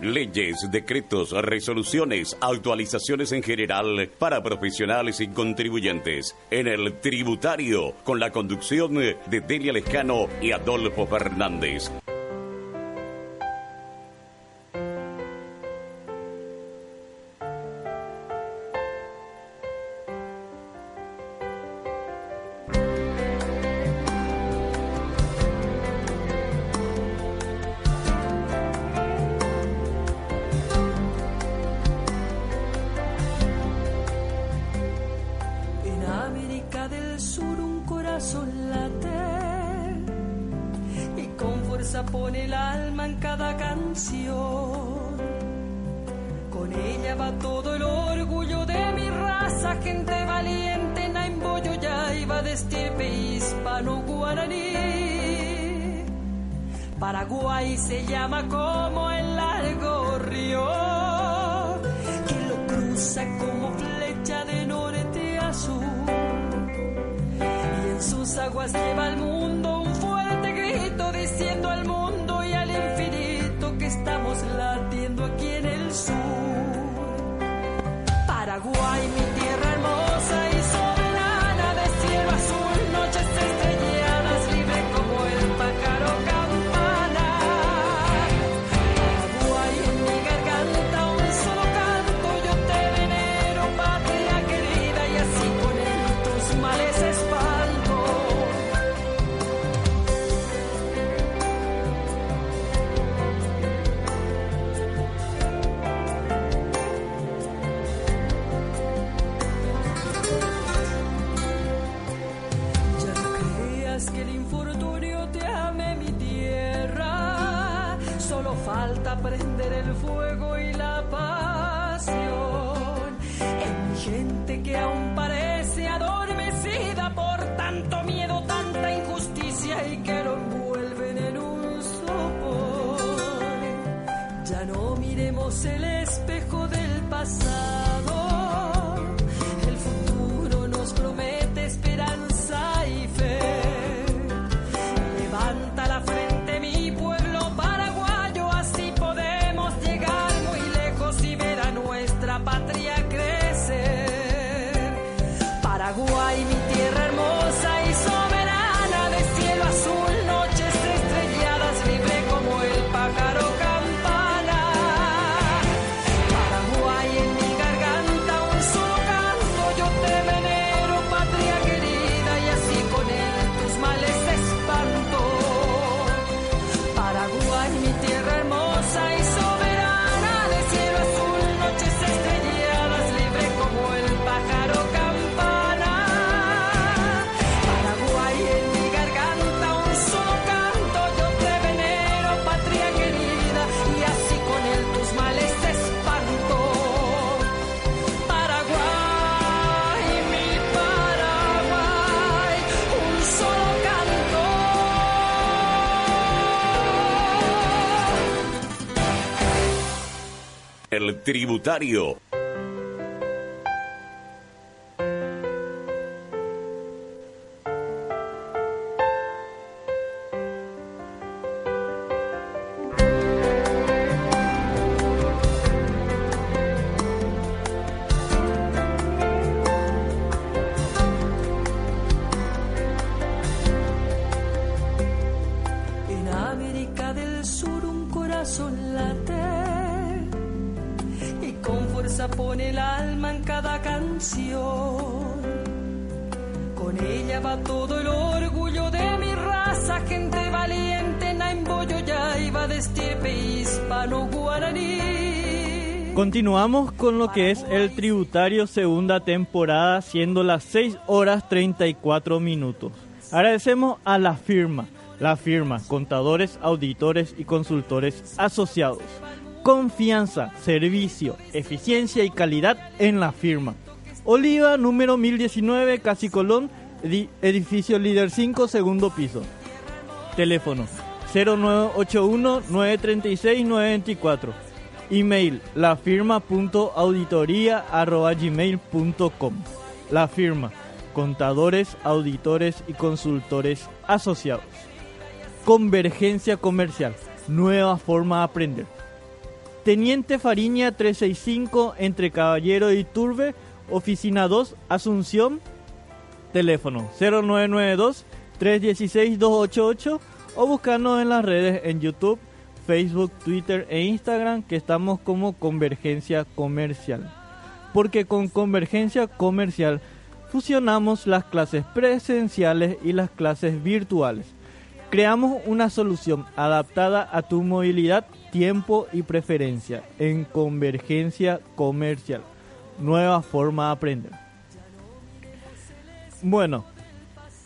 Leyes, decretos, resoluciones, actualizaciones en general para profesionales y contribuyentes. En el tributario, con la conducción de Delia Lescano y Adolfo Fernández. El tributario. En América del Sur un corazón late fuerza pone el alma en cada canción. Con ella va todo el orgullo de mi raza, gente valiente, Naimboyo ya iba de estirpe hispano-guaraní. Continuamos con lo que es el tributario segunda temporada, siendo las 6 horas 34 minutos. Agradecemos a la firma La firma, contadores, auditores y consultores asociados. Confianza, servicio, eficiencia y calidad en la firma. Oliva, número 1019, Casi Colón, edificio líder 5, segundo piso. Teléfono 0981-936-924. Email lafirma.auditoría.gmail.com La firma, contadores, auditores y consultores asociados. Convergencia comercial, nueva forma de aprender. Teniente Fariña 365 entre Caballero y Turbe, oficina 2, Asunción, teléfono 0992 316 288 o buscarnos en las redes en YouTube, Facebook, Twitter e Instagram que estamos como Convergencia Comercial. Porque con Convergencia Comercial fusionamos las clases presenciales y las clases virtuales. Creamos una solución adaptada a tu movilidad, tiempo y preferencia en Convergencia Comercial. Nueva forma de aprender. Bueno,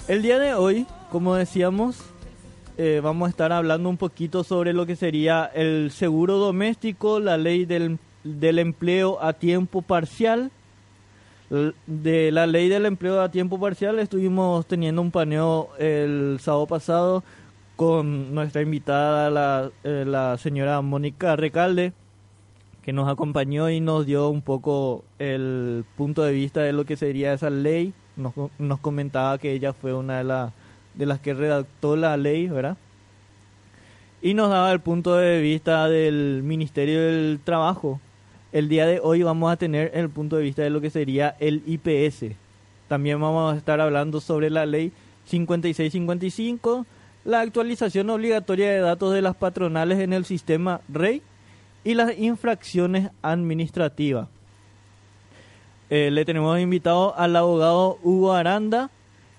el día de hoy, como decíamos, eh, vamos a estar hablando un poquito sobre lo que sería el seguro doméstico, la ley del, del empleo a tiempo parcial. De la ley del empleo a tiempo parcial estuvimos teniendo un paneo el sábado pasado con nuestra invitada, la, eh, la señora Mónica Recalde, que nos acompañó y nos dio un poco el punto de vista de lo que sería esa ley. Nos, nos comentaba que ella fue una de las de las que redactó la ley, ¿verdad? Y nos daba el punto de vista del Ministerio del Trabajo. El día de hoy vamos a tener el punto de vista de lo que sería el IPS. También vamos a estar hablando sobre la ley 5655, la actualización obligatoria de datos de las patronales en el sistema REI y las infracciones administrativas. Eh, le tenemos invitado al abogado Hugo Aranda,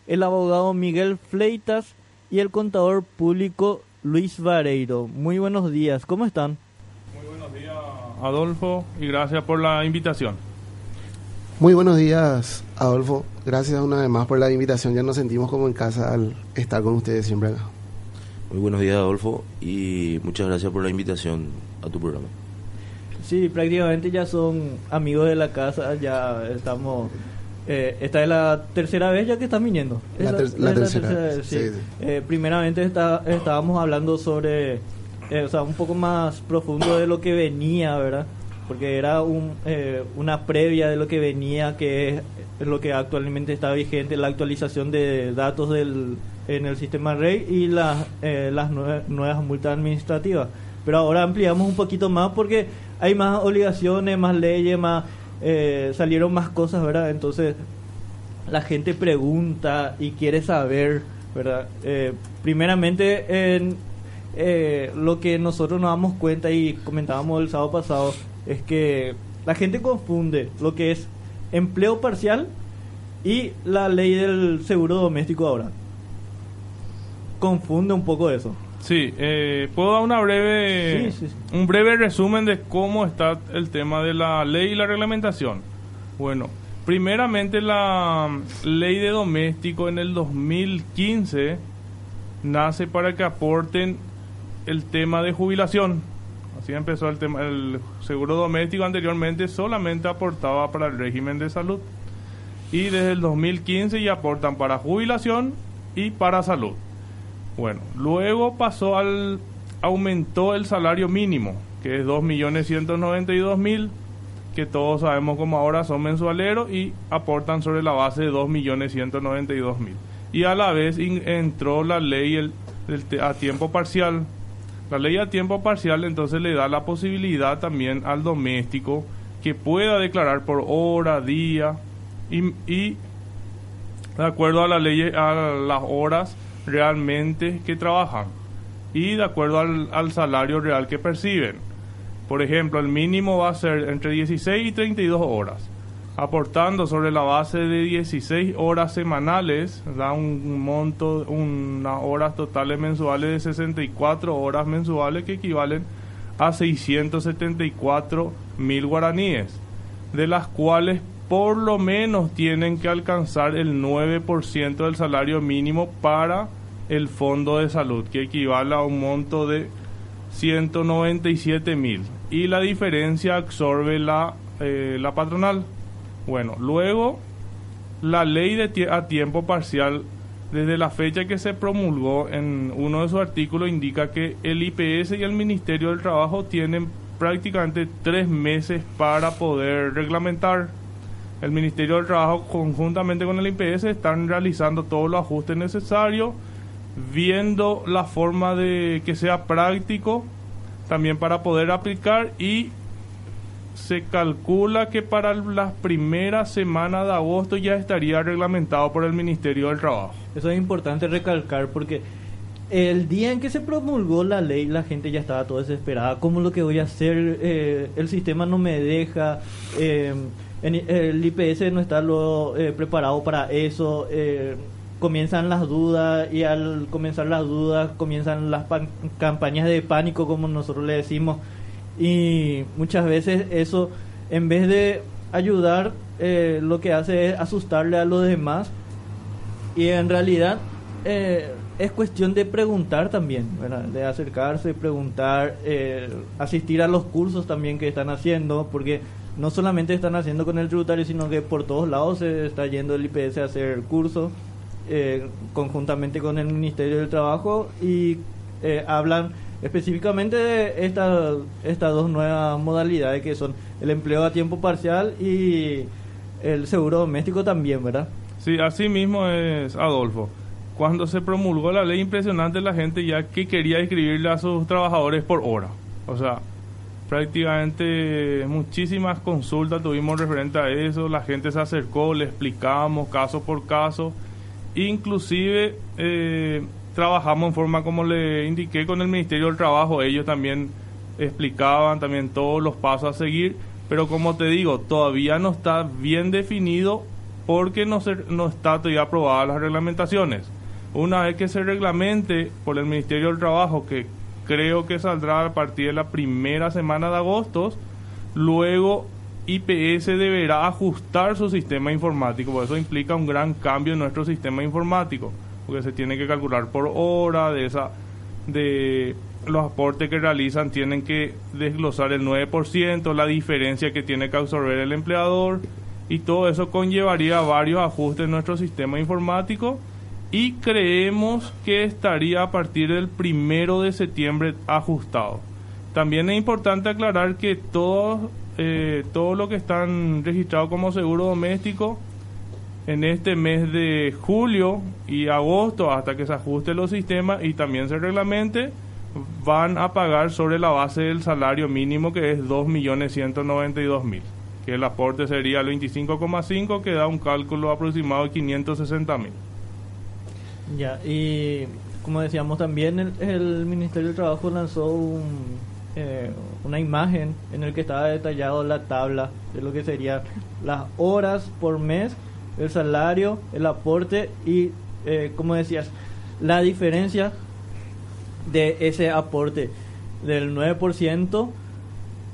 el abogado Miguel Fleitas y el contador público Luis Vareiro. Muy buenos días, ¿cómo están? Muy buenos días, Adolfo, y gracias por la invitación. Muy buenos días, Adolfo. Gracias una vez más por la invitación. Ya nos sentimos como en casa al estar con ustedes siempre acá. Muy buenos días, Adolfo, y muchas gracias por la invitación a tu programa. Sí, prácticamente ya son amigos de la casa, ya estamos eh, esta es la tercera vez ya que están viniendo. La, tercera. sí. Eh, primeramente está, estábamos hablando sobre, eh, o sea, un poco más profundo de lo que venía, ¿verdad? Porque era un, una previa de lo que venía, que es lo que actualmente está vigente, la actualización de datos del, en el sistema REI y las, las nuevas multas administrativas. Pero ahora ampliamos un poquito más porque hay más obligaciones, más leyes, más eh, salieron más cosas, ¿verdad? Entonces la gente pregunta y quiere saber, ¿verdad? Eh, primeramente, en, eh, lo que nosotros nos damos cuenta y comentábamos el sábado pasado es que la gente confunde lo que es empleo parcial y la ley del seguro doméstico ahora. Confunde un poco eso. Sí, eh, puedo dar una breve, un breve resumen de cómo está el tema de la ley y la reglamentación. Bueno, primeramente la ley de doméstico en el 2015 nace para que aporten el tema de jubilación. Así empezó el tema, el seguro doméstico anteriormente solamente aportaba para el régimen de salud. Y desde el 2015 ya aportan para jubilación y para salud. Bueno, luego pasó al aumentó el salario mínimo, que es 2.192.000, que todos sabemos como ahora son mensualeros y aportan sobre la base de 2.192.000. Y a la vez entró la ley el, a tiempo parcial. La ley a tiempo parcial entonces le da la posibilidad también al doméstico que pueda declarar por hora, día y, y de acuerdo a la ley, a las horas realmente que trabajan y de acuerdo al, salario real que perciben. Por ejemplo, el mínimo va a ser entre 16 y 32 horas. Aportando sobre la base de 16 horas semanales, da un monto, unas horas totales mensuales de 64 horas mensuales que equivalen a 674 mil guaraníes, de las cuales por lo menos tienen que alcanzar el 9% del salario mínimo para el fondo de salud, que equivale a un monto de 197 mil. Y la diferencia absorbe la, eh, la patronal. Bueno, luego la ley de a tiempo parcial, desde la fecha que se promulgó en uno de sus artículos, indica que el IPS y el Ministerio del Trabajo tienen prácticamente tres meses para poder reglamentar. El Ministerio del Trabajo conjuntamente con el IPS están realizando todos los ajustes necesarios, viendo la forma de que sea práctico también para poder aplicar y se calcula que para las primeras semanas de agosto ya estaría reglamentado por el Ministerio del Trabajo. Eso es importante recalcar porque el día en que se promulgó la ley, la gente ya estaba todo desesperada. ¿Cómo lo que voy a hacer? Eh, el sistema no me deja. Eh, el IPS no está lo, eh, preparado para eso. comienzan las dudas y al comenzar las dudas comienzan las campañas de pánico, como nosotros le decimos. Y muchas veces eso, en vez de ayudar, lo que hace es asustarle a los demás. Y en realidad es cuestión de preguntar también, de acercarse, preguntar, eh, asistir a los cursos también que están haciendo, porque no solamente están haciendo con el tributario, sino que por todos lados se está yendo el IPS a hacer cursos eh, conjuntamente con el Ministerio del Trabajo y eh, hablan específicamente de estas estas dos nuevas modalidades que son el empleo a tiempo parcial y el seguro doméstico también, ¿verdad? Sí, así mismo es Adolfo cuando se promulgó la ley impresionante la gente ya que quería escribirle a sus trabajadores por hora. O sea, prácticamente muchísimas consultas tuvimos referente a eso, la gente se acercó, le explicamos caso por caso, inclusive eh, trabajamos en forma como le indiqué con el Ministerio del Trabajo, ellos también explicaban también todos los pasos a seguir, pero como te digo, todavía no está bien definido porque no, se, no está todavía aprobadas las reglamentaciones. Una vez que se reglamente por el Ministerio del Trabajo, que creo que saldrá a partir de la primera semana de agosto, luego IPS deberá ajustar su sistema informático, por eso implica un gran cambio en nuestro sistema informático, porque se tiene que calcular por hora de esa de los aportes que realizan tienen que desglosar el 9%, la diferencia que tiene que absorber el empleador y todo eso conllevaría varios ajustes en nuestro sistema informático y creemos que estaría a partir del primero de septiembre ajustado. También es importante aclarar que todo, eh, todo lo que están registrados como seguro doméstico en este mes de julio y agosto hasta que se ajuste los sistemas y también se reglamente van a pagar sobre la base del salario mínimo que es 2.192.000 que el aporte sería el 25,5 que da un cálculo aproximado de 560.000 ya, y como decíamos también, el, Ministerio del Trabajo lanzó eh, una imagen en el que estaba detallado la tabla de lo que serían las horas por mes, el salario, el aporte y, eh, como decías, la diferencia de ese aporte del 9%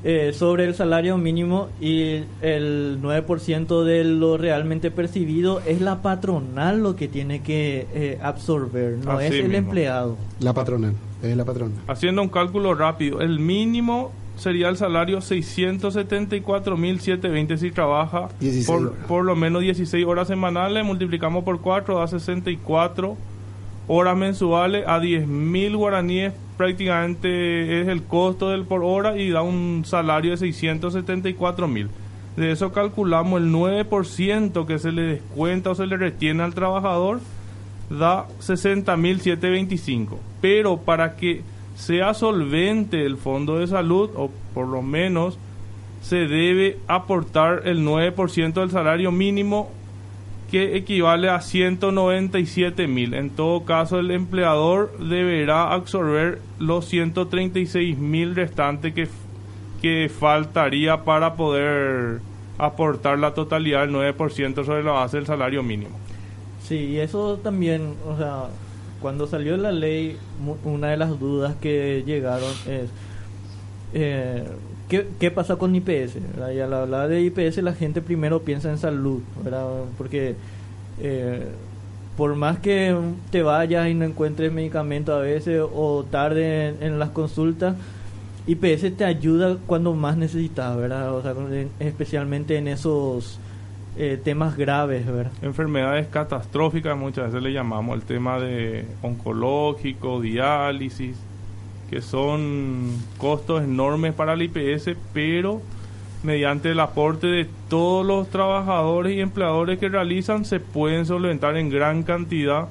eh, sobre el salario mínimo y el 9% de lo realmente percibido es la patronal lo que tiene que eh, absorber, no es el empleado. La patronal, es la patronal. Haciendo un cálculo rápido, el mínimo sería el salario 674.720 si trabaja por, por, lo menos 16 horas semanales, multiplicamos por 4, da 64 horas mensuales a 10.000 guaraníes prácticamente es el costo del por hora y da un salario de 674 mil. De eso calculamos el 9% que se le descuenta o se le retiene al trabajador, da 60 mil 725. Pero para que sea solvente el fondo de salud, o por lo menos se debe aportar el 9% del salario mínimo que equivale a 197 mil. En todo caso, el empleador deberá absorber los 136 mil restantes que, que faltaría para poder aportar la totalidad del 9% sobre la base del salario mínimo. Sí, y eso también, o sea, cuando salió la ley, una de las dudas que llegaron es... Eh, ¿Qué, pasa con IPS? Y al hablar de IPS la gente primero piensa en salud, ¿verdad? Porque eh, por más que te vayas y no encuentres medicamento a veces o tarde en, las consultas, IPS te ayuda cuando más necesitas, ¿verdad? O sea, especialmente en esos eh, temas graves, ¿verdad? Enfermedades catastróficas muchas veces le llamamos el tema de oncológico, diálisis, que son costos enormes para el IPS, pero mediante el aporte de todos los trabajadores y empleadores que realizan se pueden solventar en gran cantidad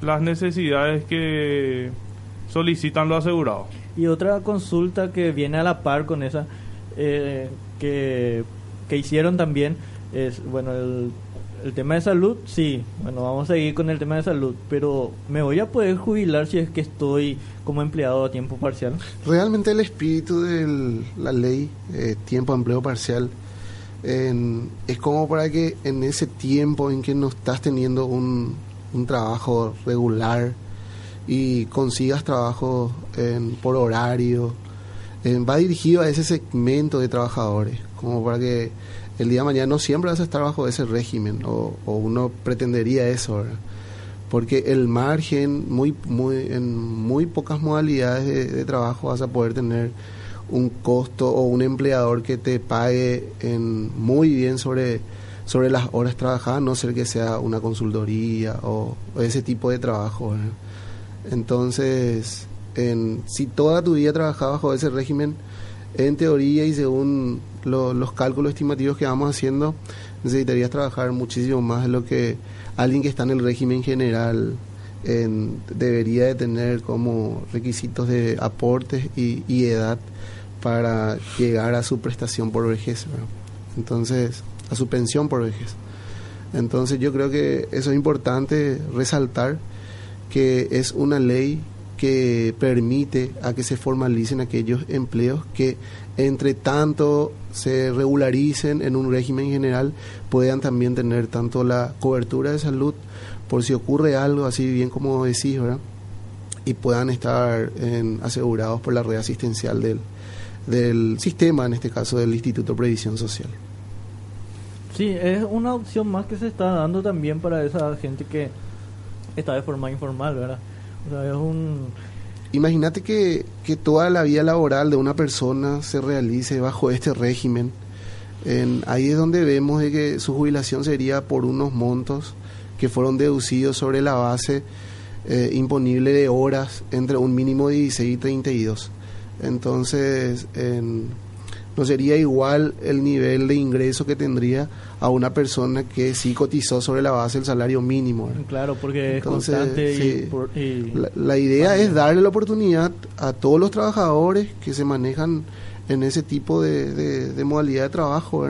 las necesidades que solicitan los asegurados. Y otra consulta que viene a la par con esa eh, que, que hicieron también es, bueno, el, el tema de salud, sí, bueno, vamos a seguir con el tema de salud, pero ¿me voy a poder jubilar si es que estoy como empleado a tiempo parcial? Realmente el espíritu de la ley eh, tiempo empleo parcial es como para que en ese tiempo en que no estás teniendo un, un trabajo regular y consigas trabajo por horario, va dirigido a ese segmento de trabajadores, como para que el día de mañana no siempre vas a estar bajo ese régimen, o, uno pretendería eso, porque el margen, muy, muy, en muy pocas modalidades de, trabajo vas a poder tener un costo o un empleador que te pague muy bien sobre, sobre las horas trabajadas, no ser que sea una consultoría o, ese tipo de trabajo. Entonces, en, si toda tu vida trabajas bajo ese régimen, en teoría y según los cálculos estimativos que vamos haciendo, necesitarías trabajar muchísimo más de lo que alguien que está en el régimen general debería de tener como requisitos de aportes y, edad para llegar a su prestación por vejez, entonces a su pensión por vejez. Entonces yo creo que eso es importante resaltar que es una ley que permite a que se formalicen aquellos empleos que entre tanto se regularicen en un régimen general puedan también tener tanto la cobertura de salud por si ocurre algo así bien como decís, ¿verdad? Y puedan estar asegurados por la red asistencial del, del sistema, en este caso del Instituto de Previsión Social. Sí, es una opción más que se está dando también para esa gente que está de forma informal, ¿verdad? Imagínate que, que, toda la vida laboral de una persona se realice bajo este régimen. En, ahí es donde vemos de que su jubilación sería por unos montos que fueron deducidos sobre la base eh, imponible de horas entre un mínimo de 16 y 32. Entonces, en, no sería igual el nivel de ingreso que tendría a una persona que sí cotizó sobre la base del salario mínimo. Claro, porque es constante y, La, idea es darle la oportunidad a todos los trabajadores que se manejan en ese tipo de, modalidad de trabajo,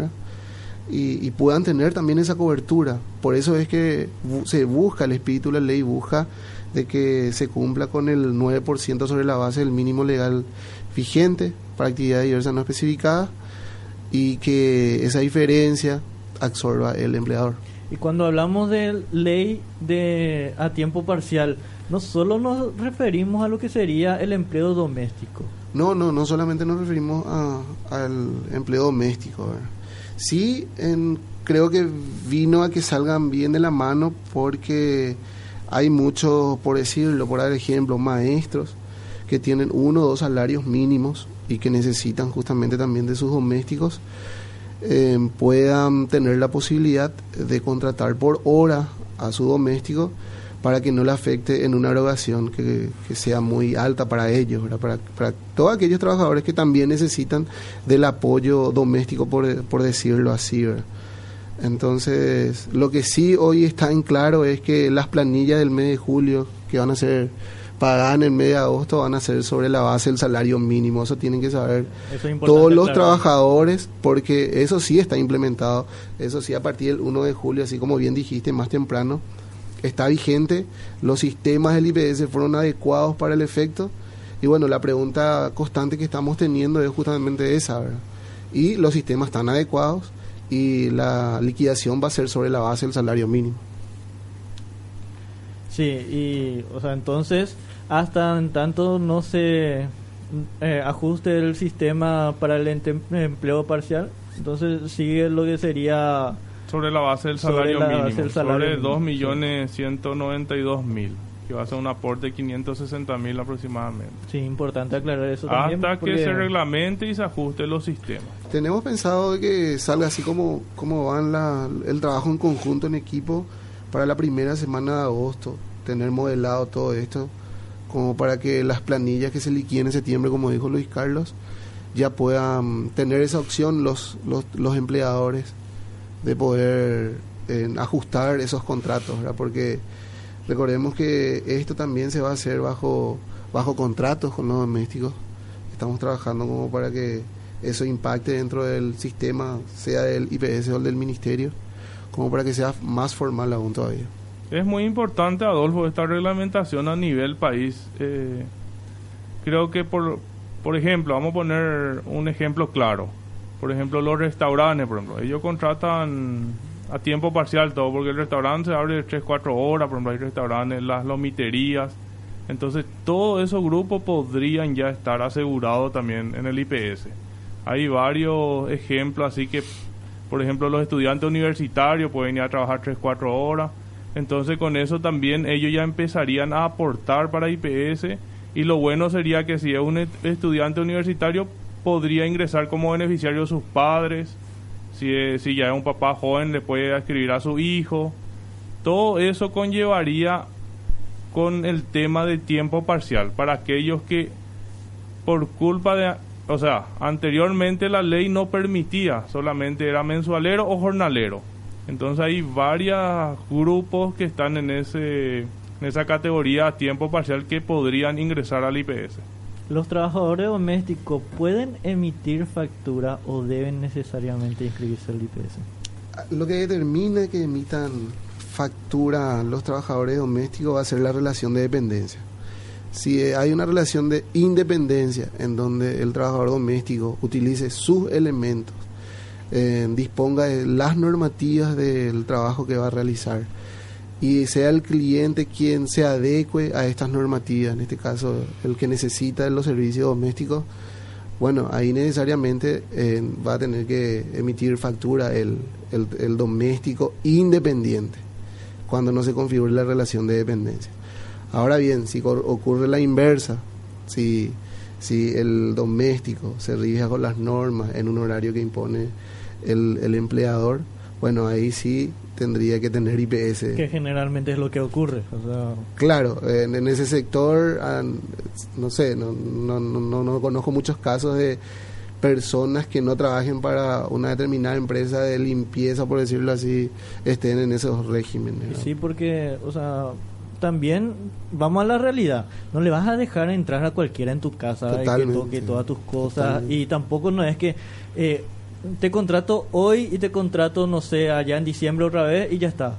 Y, puedan tener también esa cobertura. Por eso es que se busca, el espíritu de la ley busca de que se cumpla con el 9% sobre la base del mínimo legal vigente para actividades diversas no especificadas y que esa diferencia absorba el empleador. Y cuando hablamos de ley de a tiempo parcial, no solo nos referimos a lo que sería el empleo doméstico. No, no, no solamente nos referimos al empleo doméstico. Sí, en, creo que vino a que salgan bien de la mano porque hay muchos, por decirlo, por dar ejemplo, maestros que tienen uno o dos salarios mínimos y que necesitan justamente también de sus domésticos, eh, puedan tener la posibilidad de contratar por hora a su doméstico para que no le afecte en una erogación que, sea muy alta para ellos, para, para, todos aquellos trabajadores que también necesitan del apoyo doméstico, por, por decirlo así. Entonces, lo que sí hoy está en claro es que las planillas del mes de julio, que van a ser pagadas en el mes de agosto, van a ser sobre la base del salario mínimo. Eso tienen que saber todos los trabajadores, porque eso sí está implementado. Eso sí, a partir del 1 de julio, así como bien dijiste más temprano, está vigente. Los sistemas del IPS fueron adecuados para el efecto. Y bueno, la pregunta constante que estamos teniendo es justamente esa, ¿verdad? Y los sistemas están adecuados y la liquidación va a ser sobre la base del salario mínimo. Sí, y, o sea, entonces, hasta en tanto no se eh, ajuste el sistema para el empleo parcial, entonces sigue lo que sería Sobre la base del salario mínimo, sobre 2.192.000 que va a ser un aporte de 560 mil aproximadamente. Sí, importante aclarar eso también. Hasta que se reglamente y se ajuste los sistemas. Tenemos pensado que salga así como, como van la, el trabajo en conjunto en equipo para la primera semana de agosto, tener modelado todo esto, como para que las planillas que se liquiden en septiembre, como dijo Luis Carlos, ya puedan tener esa opción los, los, los empleadores de poder eh, ajustar esos contratos, ¿verdad? porque recordemos que esto también se va a hacer bajo, bajo contratos con los domésticos. Estamos trabajando como para que eso impacte dentro del sistema, sea del IPS o del ministerio, como para que sea más formal aún todavía. Es muy importante, Adolfo, esta reglamentación a nivel país. Eh, creo que, por, por ejemplo, vamos a poner un ejemplo claro. Por ejemplo, los restaurantes, por ejemplo, ellos contratan a tiempo parcial todo, porque el restaurante se abre 3, 4 horas, por ejemplo, hay restaurantes, las lomiterías. Entonces, todos esos grupos podrían ya estar asegurados también en el IPS. Hay varios ejemplos, así que, por ejemplo, los estudiantes universitarios pueden ir a trabajar 3, 4 horas entonces con eso también ellos ya empezarían a aportar para IPS y lo bueno sería que si es un estudiante universitario podría ingresar como beneficiario sus padres, si, si ya es un papá joven le puede escribir a su hijo. Todo eso conllevaría con el tema de tiempo parcial. Para aquellos que por culpa de, o sea, anteriormente la ley no permitía, solamente era mensualero o jornalero entonces hay varios grupos que están en, ese, en esa categoría a tiempo parcial que podrían ingresar al IPS. ¿Los trabajadores domésticos pueden emitir factura o deben necesariamente inscribirse al IPS? Lo que determina que emitan factura los trabajadores domésticos va a ser la relación de dependencia. Si hay una relación de independencia en donde el trabajador doméstico utilice sus elementos eh, disponga de las normativas del trabajo que va a realizar y sea el cliente quien se adecue a estas normativas, en este caso el que necesita los servicios domésticos, bueno, ahí necesariamente eh, va a tener que emitir factura el, el, doméstico independiente cuando no se configure la relación de dependencia. Ahora bien, si ocurre la inversa, si, si el doméstico se rige con las normas en un horario que impone el, el empleador, bueno, ahí sí tendría que tener IPS. Que generalmente es lo que ocurre. Claro, en, ese sector, no sé, no, no, no, no conozco muchos casos de personas que no trabajen para una determinada empresa de limpieza, por decirlo así, estén en esos regímenes. Sí, porque, o sea, también vamos a la realidad. No le vas a dejar entrar a cualquiera en tu casa que toque todas tus cosas y tampoco no es que eh, te contrato hoy y te contrato, no sé, allá en diciembre otra vez y ya está.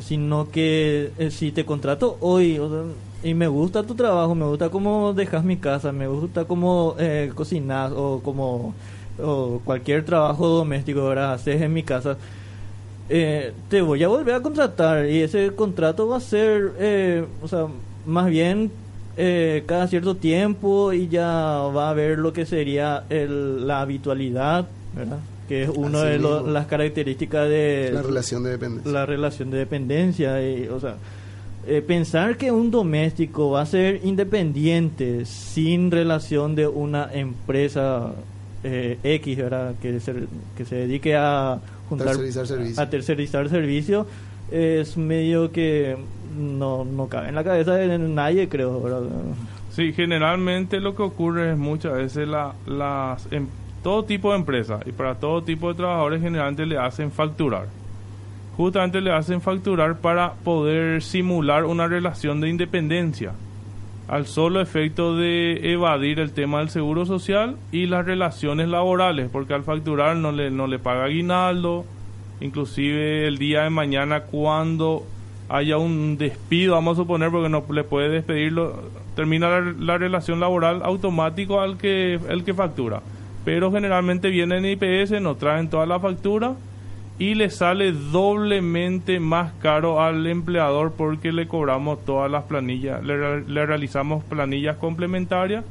Sino que eh, si te contrato hoy y me gusta tu trabajo, me gusta cómo dejas mi casa, me gusta cómo eh, cocinas o como cualquier trabajo doméstico que haces en mi casa, eh, te voy a volver a contratar y ese contrato va a ser, eh, o sea, más bien cada cierto tiempo y ya va a ver lo que sería el, la habitualidad que es una de las características de la relación de dependencia. La relación de dependencia, y, o sea, eh, pensar que un doméstico va a ser independiente sin relación de una empresa eh, X, ¿verdad? Que se, que se dedique a juntar, tercerizar servicio. a tercerizar servicio, es medio que no, no cabe en la cabeza de nadie, creo, ¿verdad? Sí, generalmente lo que ocurre es muchas veces la, las em, todo tipo de empresas y para todo tipo de trabajadores generalmente le hacen facturar. Justamente le hacen facturar para poder simular una relación de independencia al solo efecto de evadir el tema del seguro social y las relaciones laborales, porque al facturar no le, no le paga aguinaldo, inclusive el día de mañana cuando haya un despido, vamos a suponer, porque no le puede despedirlo, termina la, la relación laboral automático al que el que factura pero generalmente vienen en IPS, nos traen toda la factura y le sale doblemente más caro al empleador porque le cobramos todas las planillas, le, le, realizamos planillas complementarias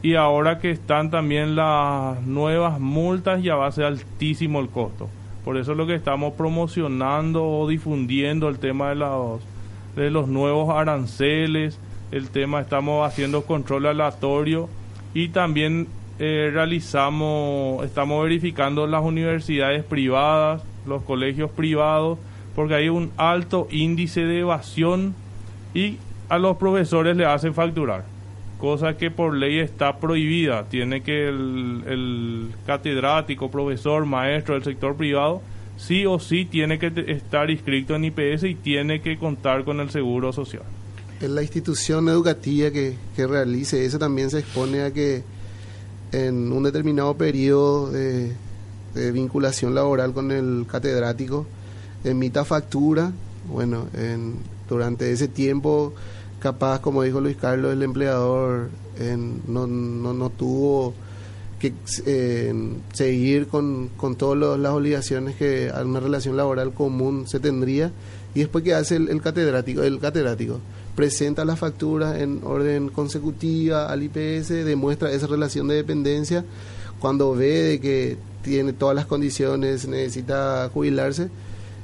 y ahora que están también las nuevas multas ya va a ser altísimo el costo. Por eso es lo que estamos promocionando o difundiendo el tema de los, de los nuevos aranceles, el tema estamos haciendo control aleatorio y también eh, realizamos, estamos verificando las universidades privadas, los colegios privados, porque hay un alto índice de evasión y a los profesores le hacen facturar, cosa que por ley está prohibida. Tiene que el, catedrático, profesor, maestro del sector privado, sí o sí tiene que estar inscrito en IPS y tiene que contar con el seguro social. En la institución educativa que, que realice eso también se expone a que en un determinado periodo de, vinculación laboral con el catedrático emita factura, bueno, en, durante ese tiempo capaz, como dijo Luis Carlos, el empleador no, no, no, tuvo que seguir con, con todas las obligaciones que una relación laboral común se tendría y después que hace el catedrático el catedrático presenta la factura en orden consecutiva al IPS, demuestra esa relación de dependencia, cuando ve de que tiene todas las condiciones, necesita jubilarse,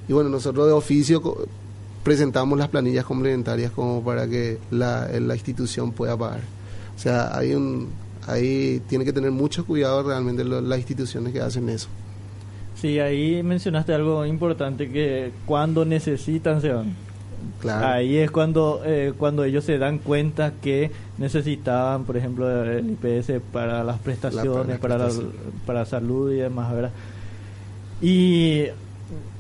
y bueno, nosotros de oficio presentamos las planillas complementarias como para que la, la institución pueda pagar. O sea, hay un, ahí tiene que tener mucho cuidado realmente las instituciones que hacen eso. Sí, ahí mencionaste algo importante que cuando necesitan se van. Ahí es cuando, eh, cuando ellos se dan cuenta que necesitaban, por ejemplo, el IPS para las prestaciones, para, la, para salud y demás, ¿verdad? Y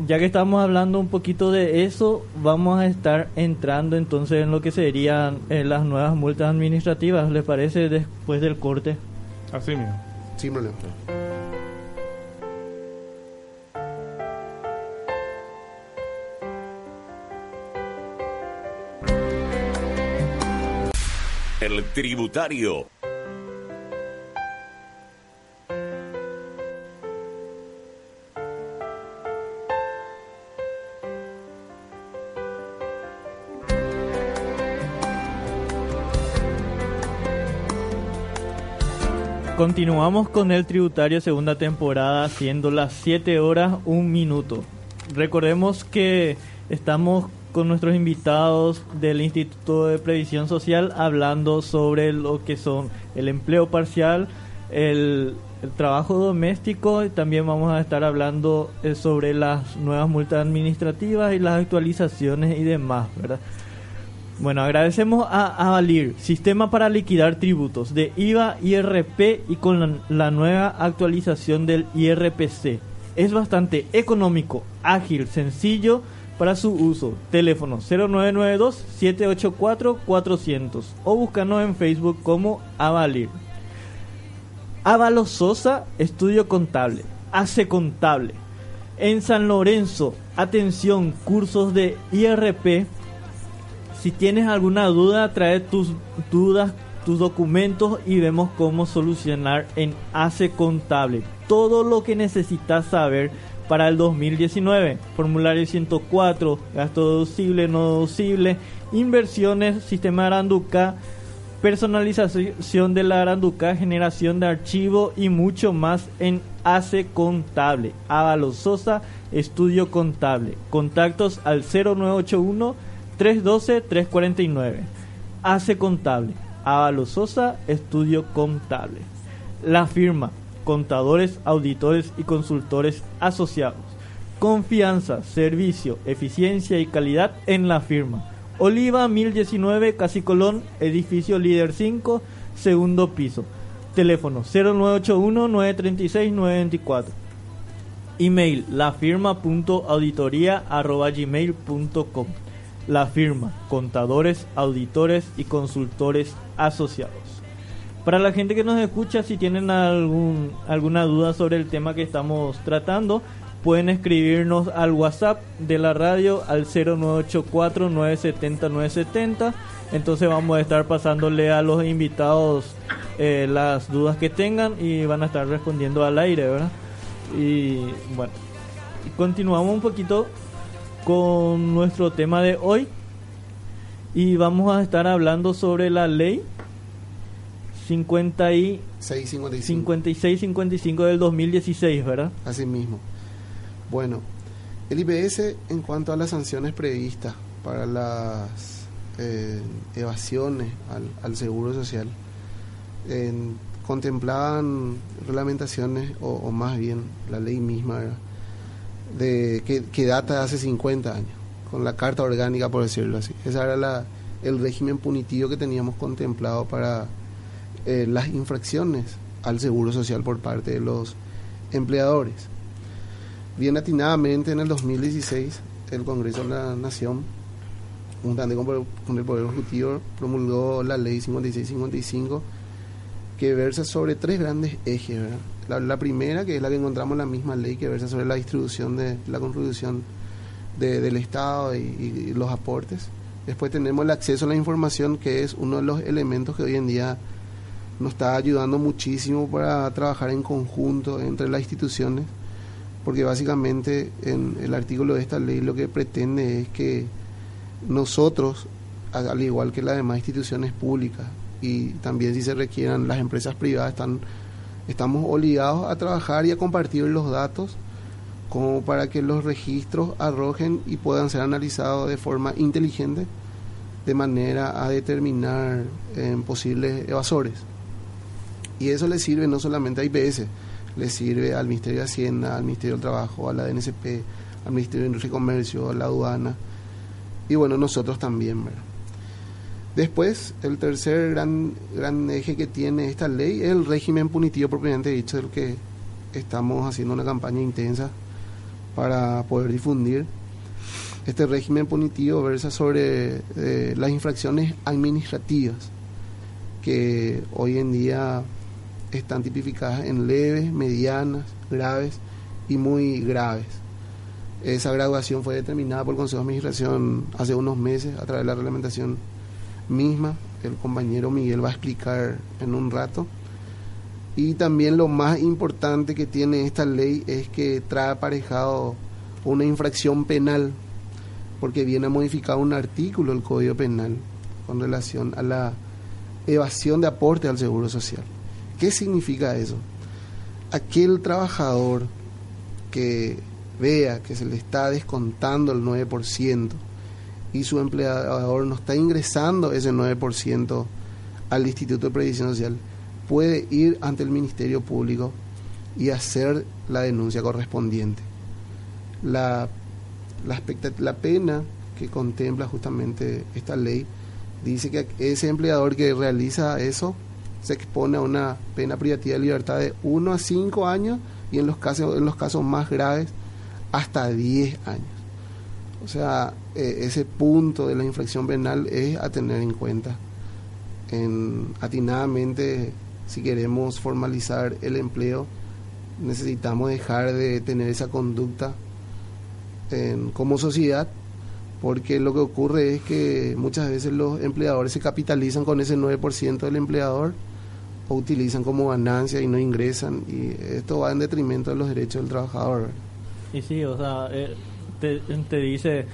ya que estamos hablando un poquito de eso, vamos a estar entrando entonces en lo que serían eh, las nuevas multas administrativas, ¿les parece? Después del corte. Así mismo. Sin problema. El tributario. Continuamos con el tributario segunda temporada, siendo las 7 horas un minuto. Recordemos que estamos con nuestros invitados del Instituto de Previsión Social hablando sobre lo que son el empleo parcial, el, trabajo doméstico y también vamos a estar hablando eh, sobre las nuevas multas administrativas y las actualizaciones y demás, ¿verdad? Bueno, agradecemos a Avalir, sistema para liquidar tributos de IVA, IRP y con la nueva actualización del IRPC. Es bastante económico, ágil, sencillo para su uso. Teléfono 0992-784-400 o búscanos en Facebook como Avalir. Avalo Sosa, Estudio Contable, hace contable. En San Lorenzo, atención, cursos de IRP. Si tienes alguna duda, trae tus dudas, tus documentos y vemos cómo solucionar en Hace Contable. Todo lo que necesitas saber para el 2019. Formulario 104, gasto deducible, no deducible, inversiones, sistema Aranduca, personalización de la Aranduca, generación de archivo y mucho más en ACE Contable. Ávalo Sosa, Estudio Contable. Contactos al 0981 312 349. ACE Contable. Ávalo Sosa, Estudio Contable. La firma contadores, auditores y consultores asociados. Confianza, servicio, eficiencia y calidad en la firma. Oliva 1019 Casicolón, edificio líder 5, segundo piso. Teléfono 0981-936-924. Email lafirma.auditoría.gmail.com La firma, contadores, auditores y consultores asociados. Para la gente que nos escucha, si tienen algún, alguna duda sobre el tema que estamos tratando, pueden escribirnos al WhatsApp de la radio al 0984-970-970. Entonces vamos a estar pasándole a los invitados eh, las dudas que tengan y van a estar respondiendo al aire, ¿verdad? Y bueno, continuamos un poquito con nuestro tema de hoy y vamos a estar hablando sobre la ley 50 y 56, 55 del 2016, ¿verdad? Así mismo. Bueno, el IPS en cuanto a las sanciones previstas para las eh, evasiones al, seguro social, contemplaban reglamentaciones, o, más bien la ley misma, de que, data de hace 50 años, con la carta orgánica, por decirlo así. Ese era la, el régimen punitivo que teníamos contemplado para eh, las infracciones al seguro social por parte de los empleadores. Bien atinadamente en el 2016 el Congreso de la Nación, juntamente con el Poder Ejecutivo, promulgó la ley 5655 que versa sobre tres grandes ejes. La, primera, que es la que encontramos en la misma ley, que versa sobre la distribución de la contribución del Estado y, los aportes. Después tenemos el acceso a la información, que es uno de los elementos que hoy en día nos está ayudando muchísimo para trabajar en conjunto entre las instituciones, porque básicamente en el artículo de esta ley lo que pretende es que nosotros, al igual que las demás instituciones públicas, y también si se requieran las empresas privadas, están, estamos obligados a trabajar y a compartir los datos como para que los registros arrojen y puedan ser analizados de forma inteligente de manera a determinar en posibles evasores. Y eso le sirve no solamente a IPS, le sirve al Ministerio de Hacienda, al Ministerio del Trabajo, a la DNCP, al Ministerio de Industria y Comercio, a la aduana, y bueno, nosotros también. Después, el tercer gran, gran eje que tiene esta ley es el régimen punitivo propiamente dicho, del que estamos haciendo una campaña intensa para poder difundir. Este régimen punitivo versa sobre eh, las infracciones administrativas que hoy en día están tipificadas en leves, medianas, graves y muy graves. Esa graduación fue determinada por el Consejo de Administración hace unos meses a través de la reglamentación misma. El compañero Miguel va a explicar en un rato. Y también lo más importante que tiene esta ley es que trae aparejado una infracción penal, porque viene a modificar un artículo del Código Penal con relación a la evasión de aporte al Seguro Social. ¿Qué significa eso? Aquel trabajador que vea que se le está descontando el 9% y su empleador no está ingresando ese 9% al Instituto de Previsión Social, puede ir ante el Ministerio Público y hacer la denuncia correspondiente. La, la, pena que contempla justamente esta ley dice que ese empleador que realiza eso se expone a una pena privativa de libertad de 1 a 5 años y en los casos, en los casos más graves hasta 10 años. O sea, eh, ese punto de la infracción penal es a tener en cuenta. En, atinadamente, si queremos formalizar el empleo, necesitamos dejar de tener esa conducta como sociedad, porque lo que ocurre es que muchas veces los empleadores se capitalizan con ese 9% del empleador utilizan como ganancia y no ingresan y esto va en detrimento de los derechos del trabajador. Y sí, o sea, eh, te, te dice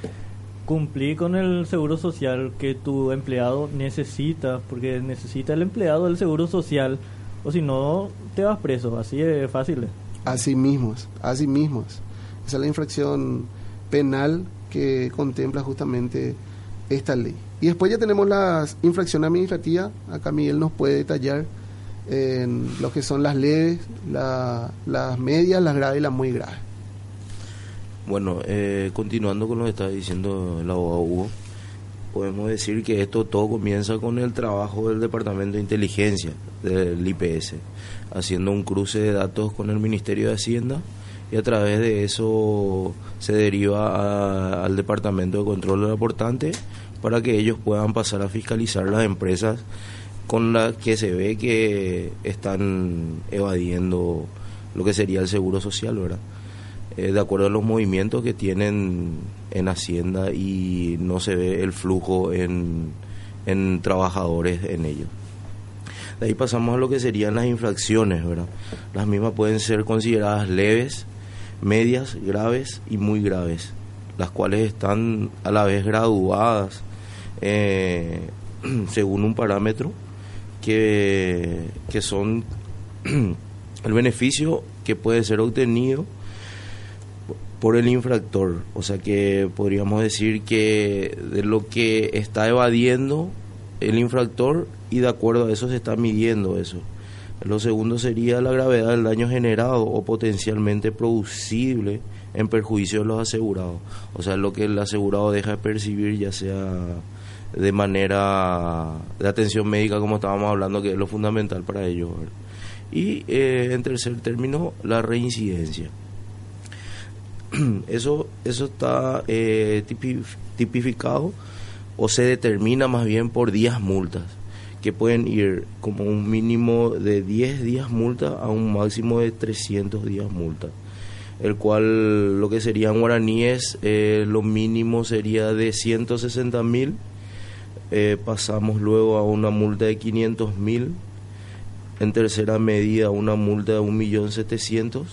cumplir con el seguro social que tu empleado necesita, porque necesita el empleado el seguro social, o si no, te vas preso, así es fácil. Así mismos, así mismos. Esa es la infracción penal que contempla justamente esta ley. Y después ya tenemos las infracciones administrativas, acá Miguel nos puede detallar en lo que son las leves, las medias, las graves y las muy graves. Bueno, eh, continuando con lo que estaba diciendo el abogado Hugo, podemos decir que esto todo comienza con el trabajo del Departamento de Inteligencia del IPS, haciendo un cruce de datos con el Ministerio de Hacienda y a través de eso se deriva al Departamento de Control del Aportante para que ellos puedan pasar a fiscalizar las empresas con las que se ve que están evadiendo lo que sería el seguro social, ¿verdad? Eh, de acuerdo a los movimientos que tienen en Hacienda y no se ve el flujo en, en trabajadores en ellos. De ahí pasamos a lo que serían las infracciones, ¿verdad? Las mismas pueden ser consideradas leves, medias, graves y muy graves, las cuales están a la vez graduadas eh, según un parámetro que, que son el beneficio que puede ser obtenido por el infractor. O sea que podríamos decir que de lo que está evadiendo el infractor y de acuerdo a eso se está midiendo eso. Lo segundo sería la gravedad del daño generado o potencialmente producible en perjuicio de los asegurados. O sea, lo que el asegurado deja de percibir ya sea de manera de atención médica como estábamos hablando que es lo fundamental para ellos. Y eh, en tercer término, la reincidencia. Eso, eso está eh, tipificado o se determina más bien por días multas, que pueden ir como un mínimo de 10 días multa a un máximo de 300 días multa el cual lo que serían guaraníes, eh, lo mínimo sería de 160 mil, eh, pasamos luego a una multa de 500 mil, en tercera medida una multa de 1.700.000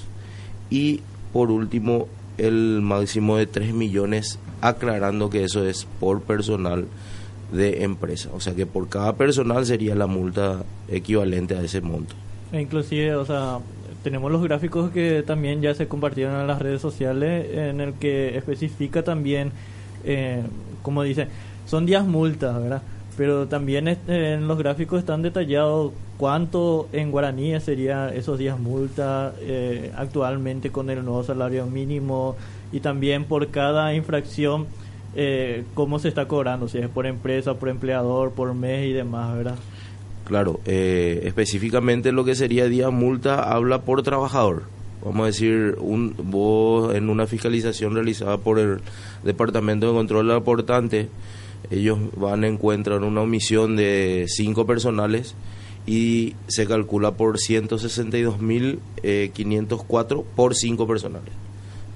y por último el máximo de 3 millones, aclarando que eso es por personal de empresa, o sea que por cada personal sería la multa equivalente a ese monto. E inclusive, o sea, tenemos los gráficos que también ya se compartieron en las redes sociales en el que especifica también, eh, como dice, son días multas, ¿verdad? Pero también en los gráficos están detallados cuánto en guaraní sería esos días multa eh, actualmente con el nuevo salario mínimo y también por cada infracción eh, cómo se está cobrando, si es por empresa, por empleador, por mes y demás, ¿verdad? Claro, eh, específicamente lo que sería día multa habla por trabajador. Vamos a decir, un, vos en una fiscalización realizada por el Departamento de Control Aportante, ellos van a encontrar una omisión de cinco personales y se calcula por 162.504 eh, por cinco personales.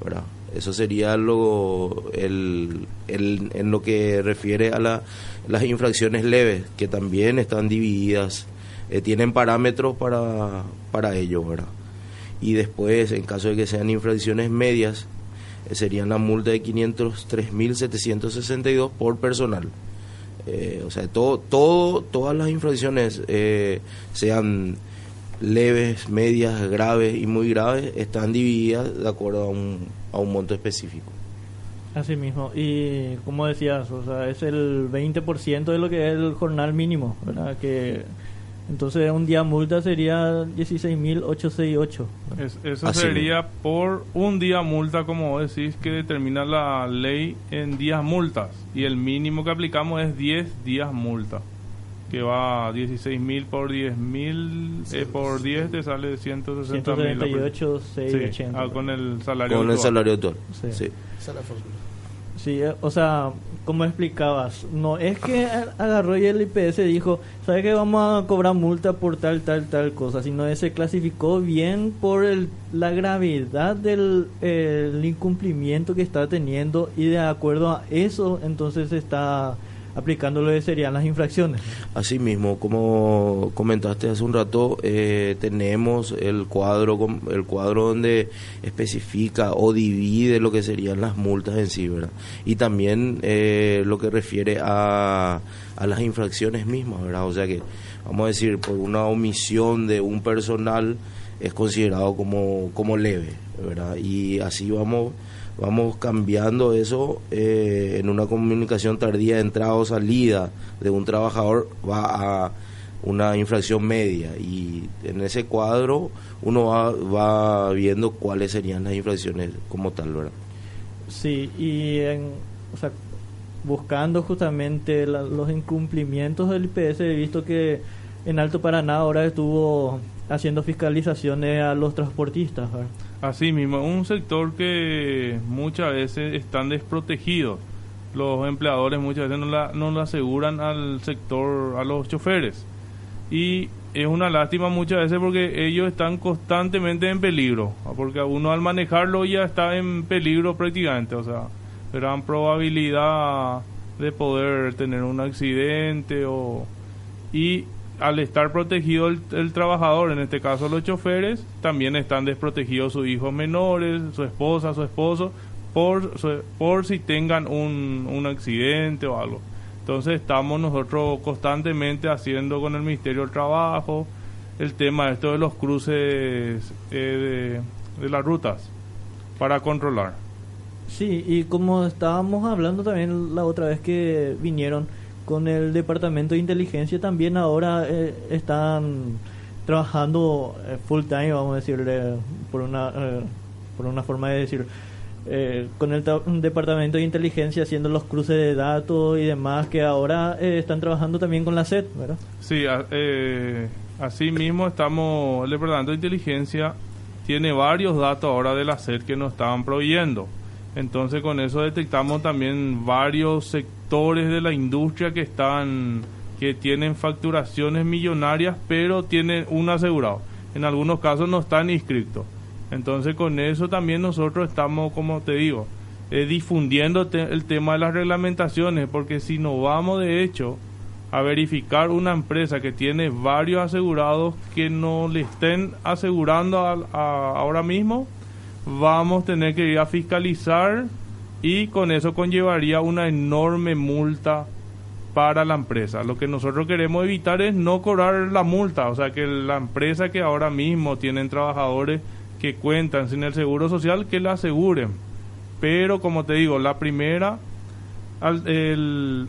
¿verdad? Eso sería lo, el, el, en lo que refiere a la, las infracciones leves, que también están divididas, eh, tienen parámetros para, para ello, ¿verdad? Y después, en caso de que sean infracciones medias, serían la multa de 503.762 por personal. Eh, o sea, todo, todo, todas las infracciones, sean leves, medias, graves y muy graves, están divididas de acuerdo a un, a un monto específico. Así mismo, y como decías, o sea, es el 20% de lo que es el jornal mínimo, ¿verdad? Que entonces un día multa sería 16.868. eso sería por un día multa, como decís, que determina la ley en días multas. Y el mínimo que aplicamos es 10 días multa que va a 16 mil por 10 mil, eh, por 10 te sale 160 mil. 138, 680. Ah, con el salario Con el salario actual, sí. sí. Sí, eh, o sea, como explicabas, no es que agarró y el IPS dijo, ¿sabe que vamos a cobrar multa por tal, tal, tal cosa? Sino que se clasificó bien por el, la gravedad del el incumplimiento que está teniendo y de acuerdo a eso entonces está que serían las infracciones. Asimismo, como comentaste hace un rato, eh, tenemos el cuadro, el cuadro donde especifica o divide lo que serían las multas en sí, ¿verdad? Y también eh, lo que refiere a, a las infracciones mismas, ¿verdad? O sea que, vamos a decir, por una omisión de un personal es considerado como, como leve, ¿verdad? Y así vamos vamos cambiando eso eh, en una comunicación tardía de entrada o salida de un trabajador va a una infracción media y en ese cuadro uno va, va viendo cuáles serían las infracciones como tal, ¿verdad? Sí, y en, o sea, buscando justamente los incumplimientos del IPS he visto que en Alto Paraná ahora estuvo haciendo fiscalizaciones a los transportistas. Así mismo, un sector que muchas veces están desprotegidos. Los empleadores muchas veces no, la, no lo aseguran al sector, a los choferes. Y es una lástima muchas veces porque ellos están constantemente en peligro. Porque uno al manejarlo ya está en peligro prácticamente. O sea, gran probabilidad de poder tener un accidente o... Y al estar protegido el, trabajador, en este caso los choferes, también están desprotegidos sus hijos menores, su esposa, su esposo, por, por si tengan un, un accidente o algo. Entonces estamos nosotros constantemente haciendo con el Ministerio del Trabajo el tema esto de los cruces eh, de, de las rutas para controlar. Sí, y como estábamos hablando también la otra vez que vinieron con el departamento de inteligencia, también ahora eh, están trabajando eh, full time, vamos a decirle, por una, eh, por una forma de decir, con el departamento de inteligencia haciendo los cruces de datos y demás, que ahora están trabajando también con la SED, ¿verdad? Sí, así mismo estamos, el departamento de inteligencia tiene varios datos ahora de la SED que nos estaban proveyendo. Entonces con eso detectamos también varios sectores de la industria que están que tienen facturaciones millonarias, pero tienen un asegurado. En algunos casos no están inscritos. Entonces con eso también nosotros estamos, como te digo, eh, difundiendo el tema de las reglamentaciones, porque si no vamos de hecho a verificar una empresa que tiene varios asegurados que no le estén asegurando ahora mismo, vamos a tener que ir a fiscalizar y con eso conllevaría una enorme multa para la empresa. Lo que nosotros queremos evitar es no cobrar la multa, o sea, que la empresa que ahora mismo tienen trabajadores que cuentan sin el seguro social, que la aseguren. Pero como te digo, la primera, el,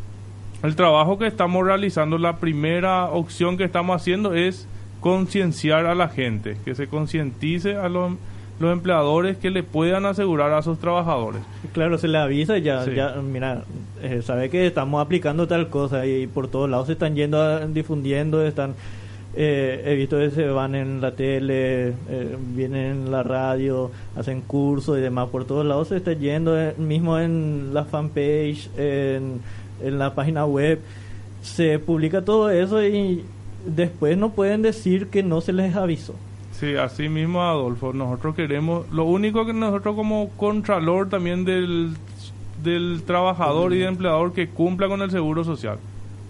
el trabajo que estamos realizando, la primera opción que estamos haciendo es concienciar a la gente, que se concientice a los los empleadores que le puedan asegurar a sus trabajadores. Claro, se le avisa ya, ya mira, eh, sabe que estamos aplicando tal cosa y por todos lados se están yendo difundiendo, están, eh, he visto que se van en la tele, eh, vienen en la radio, hacen cursos y demás, por todos lados se está yendo, mismo en la fanpage, en, en la página web, se publica todo eso y después no pueden decir que no se les avisó. Sí, así mismo, Adolfo. Nosotros queremos, lo único que nosotros como contralor también del, del trabajador y del empleador que cumpla con el seguro social,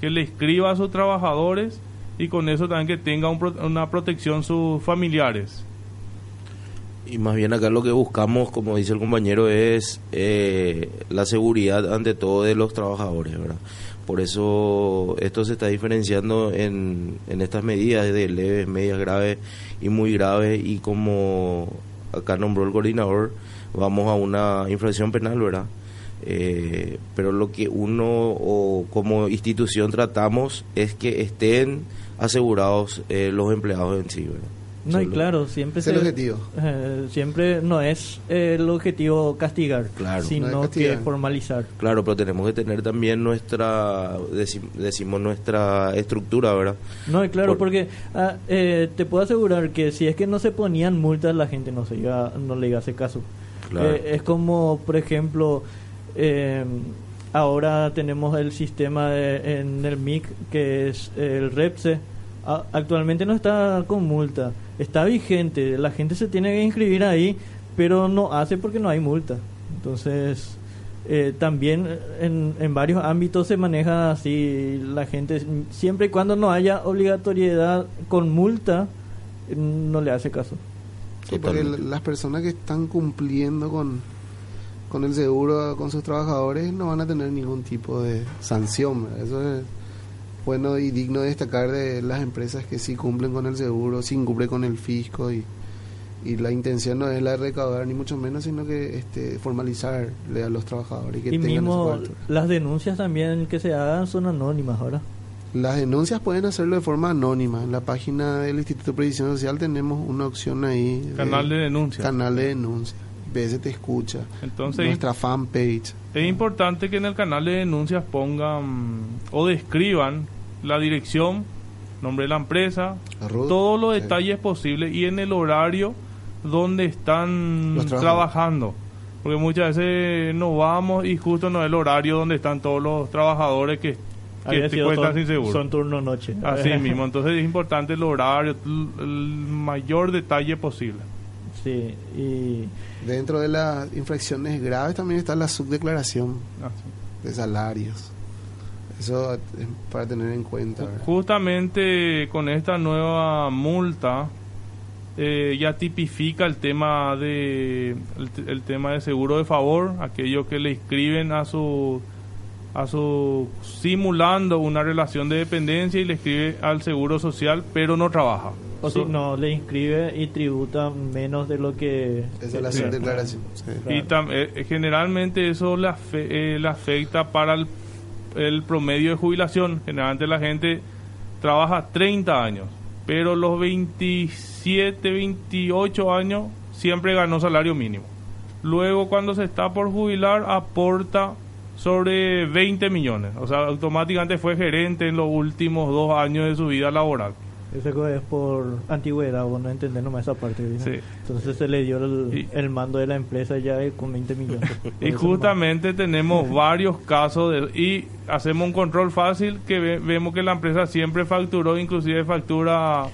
que le escriba a sus trabajadores y con eso también que tenga una protección sus familiares. Y más bien acá lo que buscamos, como dice el compañero, es eh, la seguridad ante todo de los trabajadores, ¿verdad? Por eso esto se está diferenciando en, en estas medidas de leves, medias, graves y muy graves. Y como acá nombró el coordinador, vamos a una infracción penal, ¿verdad? Eh, pero lo que uno o como institución tratamos es que estén asegurados eh, los empleados en sí, ¿verdad? No, y claro, siempre es el objetivo. Eh, siempre no es eh, el objetivo castigar, sino que formalizar. Claro, pero tenemos que tener también nuestra, decimos nuestra estructura, ¿verdad? No, y claro, porque ah, eh, te puedo asegurar que si es que no se ponían multas, la gente no, se iba, no le iba a hacer caso. es como, por ejemplo, ahora tenemos el sistema en el MIC que es el REPSE actualmente no está con multa, está vigente, la gente se tiene que inscribir ahí, pero no hace porque no hay multa. Entonces, eh, también en, en varios ámbitos se maneja así, la gente, siempre y cuando no haya obligatoriedad con multa, no le hace caso. Sí, porque las personas que están cumpliendo con, con el seguro, con sus trabajadores, no van a tener ningún tipo de sanción. Eso es bueno y digno de destacar de las empresas que sí cumplen con el seguro, sí cumplen con el fisco y, y la intención no es la de recaudar ni mucho menos, sino que este, formalizarle a los trabajadores. Y, que mismo las denuncias también que se hagan son anónimas ahora. Las denuncias pueden hacerlo de forma anónima. En la página del Instituto de Previsión Social tenemos una opción ahí. Canal de, denuncia. Canal de denuncia. BS te escucha. Entonces, nuestra fanpage. Es importante que en el canal de denuncias pongan o describan la dirección, nombre de la empresa, todos los detalles posibles y en el horario donde están trabajando. Porque muchas veces nos vamos y justo no es el horario donde están todos los trabajadores que, que te cuentan sin seguro. Son turno noche. Así mismo. Entonces es importante el horario, el mayor detalle posible. Sí, y Dentro de las infracciones graves también está la subdeclaración ah, de salarios. Eso es para tener en cuenta. Justamente con esta nueva multa eh, ya tipifica el tema de el, tema de seguro de favor, aquellos que le escriben a su a su simulando una relación de dependencia y le escribe al seguro social, pero no trabaja. O si no, le inscribe y tributa menos de lo que... Esa es la declaración. Y eh, generalmente eso le, eh, afecta para el, el promedio de jubilación. Generalmente la gente trabaja 30 años, pero los 27, 28 años siempre ganó salario mínimo. Luego cuando se está por jubilar aporta sobre 20 millones. O sea, automáticamente fue gerente en los últimos dos años de su vida laboral. Eso es por antigüedad, vos no entendés nomás esa parte. Entonces se le dio el, mando de la empresa ya con 20 millones. y justamente tenemos varios casos de, y hacemos un control fácil que vemos que la empresa siempre facturó, inclusive factura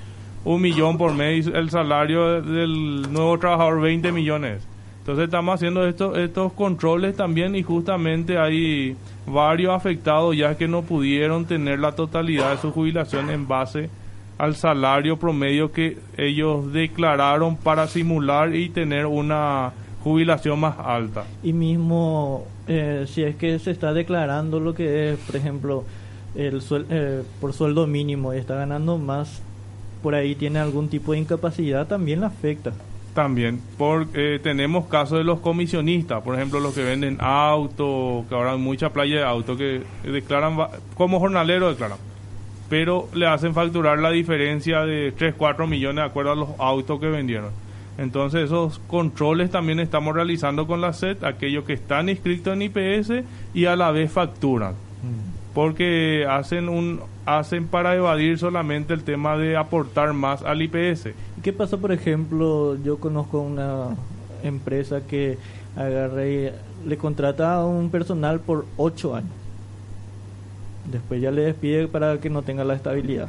un millón por mes el salario del nuevo trabajador 20 millones. Entonces estamos haciendo estos, estos controles también y justamente hay varios afectados ya que no pudieron tener la totalidad de su jubilación en base al salario promedio que ellos declararon para simular y tener una jubilación más alta. Y mismo eh, si es que se está declarando lo que es, por ejemplo, el eh, por sueldo mínimo y está ganando más, por ahí tiene algún tipo de incapacidad, también le afecta también, porque eh, tenemos casos de los comisionistas, por ejemplo, los que venden autos, que ahora hay mucha playa de autos que declaran, como jornalero declaran, pero le hacen facturar la diferencia de 3, 4 millones de acuerdo a los autos que vendieron. Entonces esos controles también estamos realizando con la SED, aquellos que están inscritos en IPS y a la vez facturan. Mm. Porque hacen un hacen para evadir solamente el tema de aportar más al IPS. ¿Qué pasa, por ejemplo, yo conozco una empresa que agarre, le contrata a un personal por ocho años. Después ya le despide para que no tenga la estabilidad.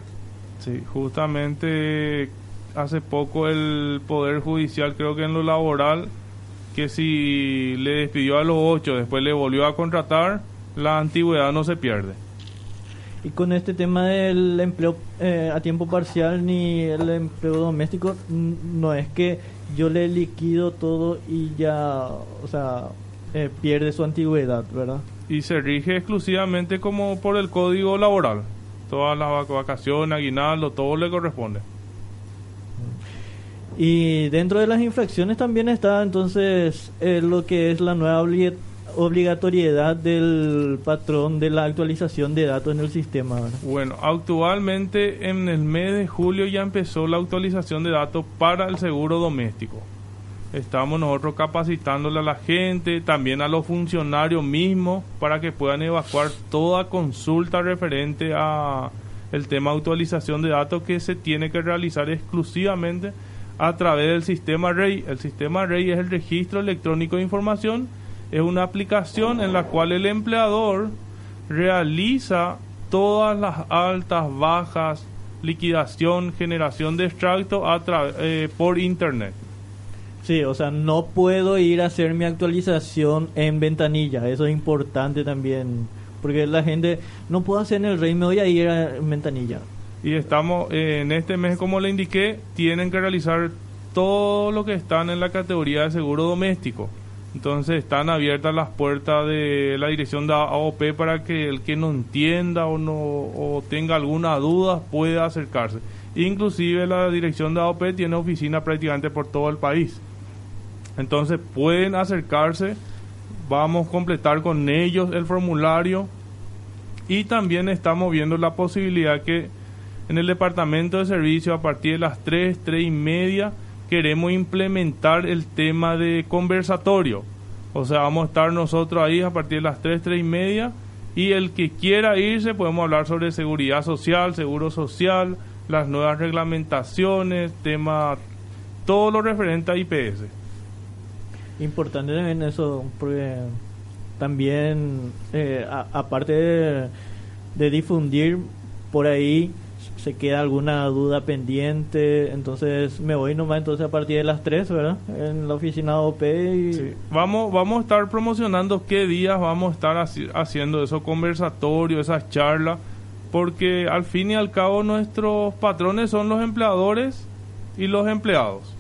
Sí, justamente hace poco el Poder Judicial, creo que en lo laboral, que si le despidió a los ocho, después le volvió a contratar, la antigüedad no se pierde. Y con este tema del empleo eh, a tiempo parcial ni el empleo doméstico, no es que yo le liquido todo y ya, o sea, eh, pierde su antigüedad, ¿verdad? Y se rige exclusivamente como por el código laboral. Todas las vacaciones, aguinaldo, todo le corresponde. Y dentro de las infracciones también está entonces eh, lo que es la nueva obligatoriedad del patrón de la actualización de datos en el sistema? Bueno, actualmente en el mes de julio ya empezó la actualización de datos para el seguro doméstico. Estamos nosotros capacitándole a la gente, también a los funcionarios mismos, para que puedan evacuar toda consulta referente a el tema de actualización de datos que se tiene que realizar exclusivamente a través del sistema REI. El sistema REI es el registro electrónico de información es una aplicación en la cual el empleador realiza todas las altas, bajas, liquidación, generación de extracto a eh, por internet. Sí, o sea, no puedo ir a hacer mi actualización en ventanilla, eso es importante también, porque la gente no puedo hacer en el rey, me voy a ir a ventanilla. Y estamos eh, en este mes, como le indiqué, tienen que realizar todo lo que están en la categoría de seguro doméstico. Entonces están abiertas las puertas de la dirección de AOP para que el que no entienda o no o tenga alguna duda pueda acercarse. Inclusive la dirección de AOP tiene oficinas prácticamente por todo el país. Entonces pueden acercarse, vamos a completar con ellos el formulario y también estamos viendo la posibilidad que en el departamento de servicio a partir de las 3, 3 y media queremos implementar el tema de conversatorio. O sea, vamos a estar nosotros ahí a partir de las 3, 3 y media. Y el que quiera irse, podemos hablar sobre seguridad social, seguro social, las nuevas reglamentaciones, tema, todo lo referente a IPS. Importante también eso, porque también, eh, aparte de, difundir por ahí se queda alguna duda pendiente, entonces me voy nomás entonces a partir de las 3, ¿verdad? En la oficina OP y... Vamos, vamos a estar promocionando qué días vamos a estar haciendo esos conversatorios, esas charlas, porque al fin y al cabo nuestros patrones son los empleadores y los empleados.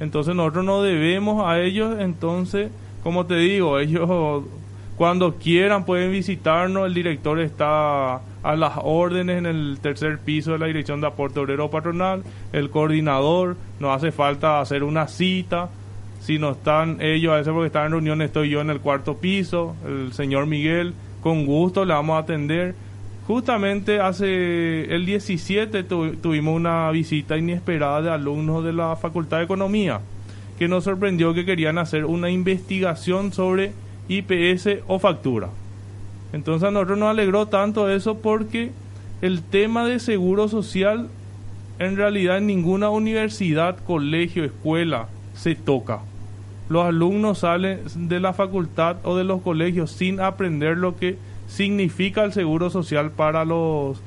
Entonces nosotros no debemos a ellos, entonces, como te digo, ellos cuando quieran pueden visitarnos, el director está a las órdenes en el tercer piso de la Dirección de Aporte Obrero Patronal, el coordinador, no hace falta hacer una cita, si no están ellos, a veces porque están en reunión, estoy yo en el cuarto piso, el señor Miguel, con gusto le vamos a atender. Justamente hace el 17 tuvimos una visita inesperada de alumnos de la Facultad de Economía que nos sorprendió que querían hacer una investigación sobre IPS o factura. Entonces a nosotros nos alegró tanto eso porque el tema de seguro social en realidad en ninguna universidad, colegio, escuela se toca. Los alumnos salen de la facultad o de los colegios sin aprender lo que significa el seguro social para los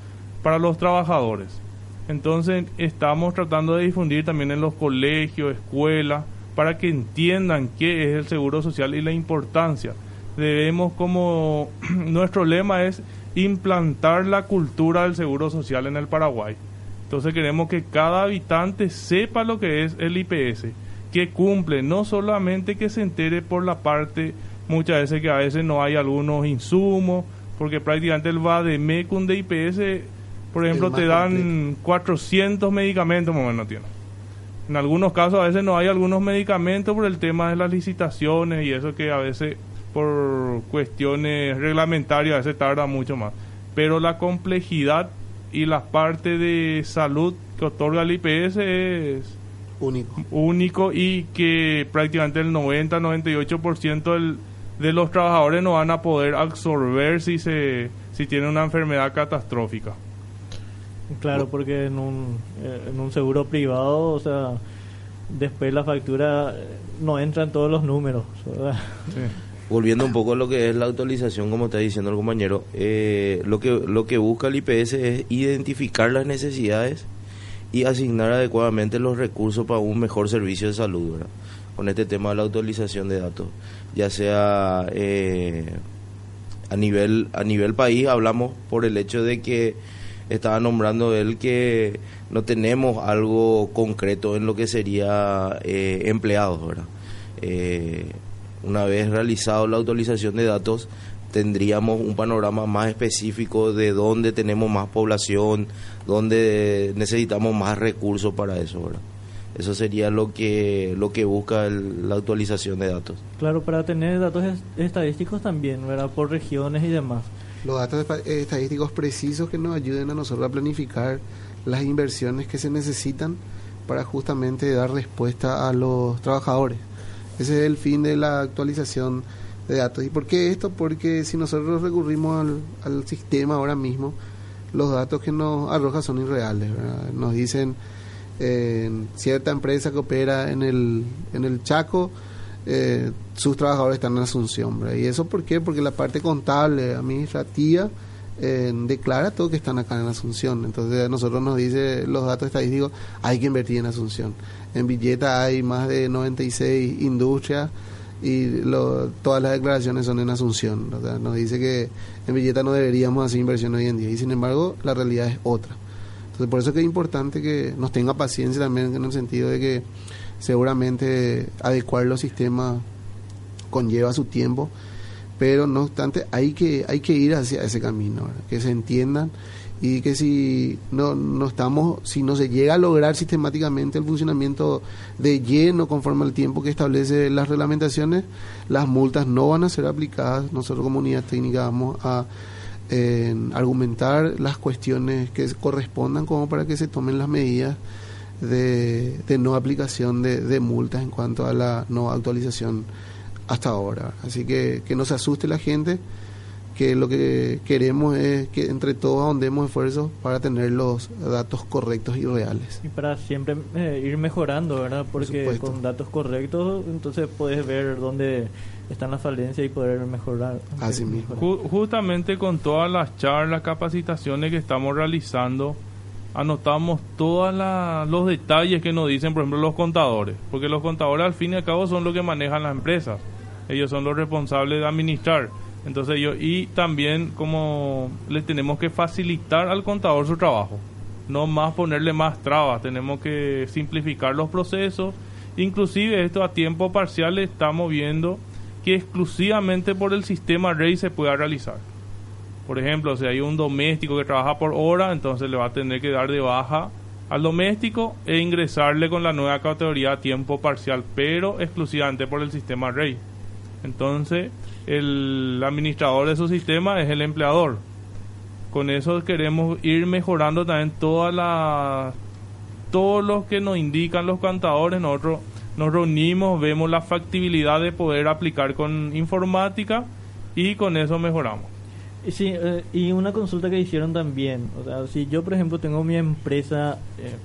para los trabajadores. Entonces estamos tratando de difundir también en los colegios, escuelas, para que entiendan qué es el seguro social y la importancia debemos como nuestro lema es implantar la cultura del seguro social en el Paraguay. Entonces queremos que cada habitante sepa lo que es el IPS, que cumple, no solamente que se entere por la parte, muchas veces que a veces no hay algunos insumos, porque prácticamente el VADEMECUN de IPS, por ejemplo, te dan 400 medicamentos, más o menos tiene. En algunos casos a veces no hay algunos medicamentos por el tema de las licitaciones y eso que a veces por cuestiones reglamentarias, se tarda mucho más. Pero la complejidad y la parte de salud que otorga el IPS es único. único y que prácticamente el 90-98% de los trabajadores no van a poder absorber si, se, si tienen una enfermedad catastrófica. Claro, porque en un, eh, en un seguro privado, o sea, después la factura eh, no entra en todos los números. Sí volviendo un poco a lo que es la actualización, como está diciendo el compañero, eh, lo, que, lo que busca el IPS es identificar las necesidades y asignar adecuadamente los recursos para un mejor servicio de salud, ¿verdad? Con este tema de la actualización de datos, ya sea eh, a nivel a nivel país, hablamos por el hecho de que estaba nombrando él que no tenemos algo concreto en lo que sería eh, empleados. Eh, una vez realizado la actualización de datos, tendríamos un panorama más específico de dónde tenemos más población, dónde necesitamos más recursos para eso. Eso sería lo que lo que busca la actualización de datos. Claro, para tener datos estadísticos también, ¿verdad? Por regiones y demás. Los datos estadísticos precisos que nos ayuden a nosotros a planificar las inversiones que se necesitan para justamente dar respuesta a los trabajadores. Ese es el fin de la actualización de datos. ¿Y por qué esto? Porque si nosotros recurrimos al, sistema ahora mismo, los datos que nos arroja son irreales. Nos dicen eh, cierta empresa que opera en el, en el Chaco, eh, sus trabajadores están en Asunción. ¿Y eso por qué? Porque la parte contable, administrativa, eh, declara todo que están acá en Asunción. Entonces a nosotros nos dice los datos estadísticos, hay que invertir en Asunción. En Villeta hay más de 96 industrias y todas las declaraciones son en Asunción. nos dice que en Villeta no deberíamos hacer inversión hoy en día y sin embargo la realidad es otra. Entonces por eso es que es importante que nos tenga paciencia también en el sentido de que seguramente adecuar los sistemas conlleva su tiempo, pero no obstante hay que, hay que ir hacia ese camino, que se entiendan y que si no, no estamos, si no se llega a lograr sistemáticamente el funcionamiento de lleno conforme al tiempo que establece las reglamentaciones, las multas no van a ser aplicadas. Nosotros como unidad técnica vamos a argumentar las cuestiones que correspondan como para que se tomen las medidas de, de no aplicación de, de multas en cuanto a la no actualización hasta ahora. Así que que no se asuste la gente que lo que queremos es que entre todos ahondemos esfuerzos para tener los datos correctos y reales. Y para siempre eh, ir mejorando, ¿verdad? Porque con datos correctos entonces puedes ver dónde están las falencias y poder mejorar. Así mismo. justamente con todas las charlas, capacitaciones que estamos realizando, anotamos todos los detalles que nos dicen, por ejemplo, los contadores, porque los contadores al fin y al cabo son los que manejan las empresas, ellos son los responsables de administrar entonces yo, y también como le tenemos que facilitar al contador su trabajo, no más ponerle más trabas, tenemos que simplificar los procesos, inclusive esto a tiempo parcial estamos viendo que exclusivamente por el sistema REI se pueda realizar. Por ejemplo, si hay un doméstico que trabaja por hora, entonces le va a tener que dar de baja al doméstico e ingresarle con la nueva categoría a tiempo parcial, pero exclusivamente por el sistema REI. Entonces, el administrador de su sistema es el empleador. Con eso queremos ir mejorando también todas las todos los que nos indican los cantadores, nosotros nos reunimos, vemos la factibilidad de poder aplicar con informática y con eso mejoramos. Sí, eh, y una consulta que hicieron también, o sea, si yo por ejemplo tengo mi empresa, eh,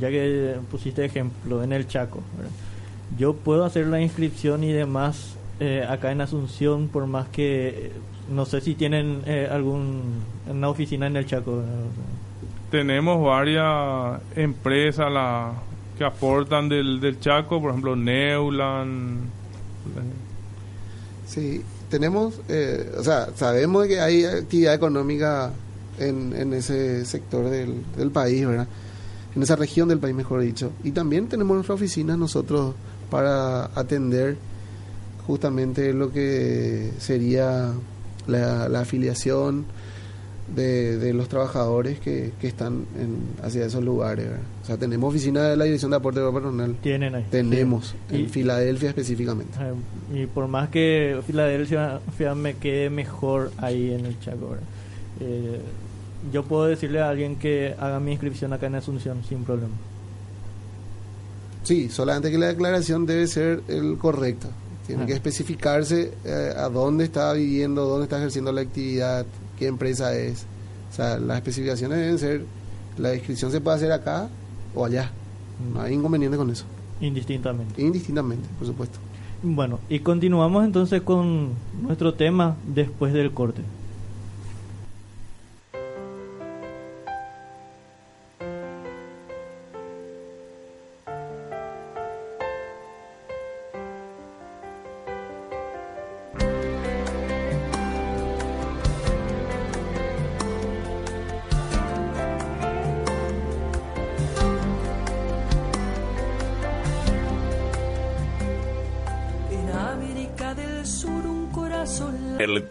ya que pusiste ejemplo, en el Chaco, yo puedo hacer la inscripción y demás eh, acá en Asunción, por más que no sé si tienen algún una oficina en el Chaco. Tenemos varias empresas la, que aportan del, del Chaco, por ejemplo Neuland. Sí, tenemos, eh, o sea, sabemos que hay actividad económica en, en ese sector del, del, país, ¿verdad? En esa región del país, mejor dicho. Y también tenemos nuestra oficina nosotros para atender justamente lo que sería la, la afiliación de, de, los trabajadores que, que están en, hacia esos lugares. O sea, tenemos oficina de la Dirección de Aporte Patronal. Tienen ahí. Tenemos, en Filadelfia específicamente. Ah, y por más que Filadelfia me quede mejor ahí en el Chaco, eh, yo puedo decirle a alguien que haga mi inscripción acá en Asunción sin problema. Sí, solamente que la declaración debe ser el correcta. Tiene ah. que especificarse eh, a dónde está viviendo, dónde está ejerciendo la actividad, qué empresa es. O sea, las especificaciones deben ser, la inscripción se puede hacer acá o allá. No hay inconveniente con eso. Indistintamente. Indistintamente, por supuesto. Bueno, y continuamos entonces con nuestro tema después del corte.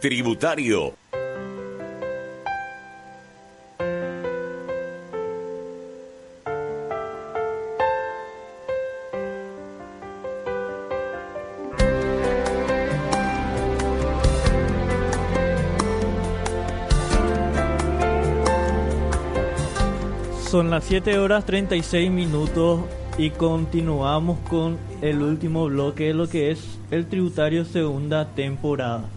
Tributario. Son las 7 horas 36 minutos y continuamos con el último bloque de lo que es el tributario segunda temporada.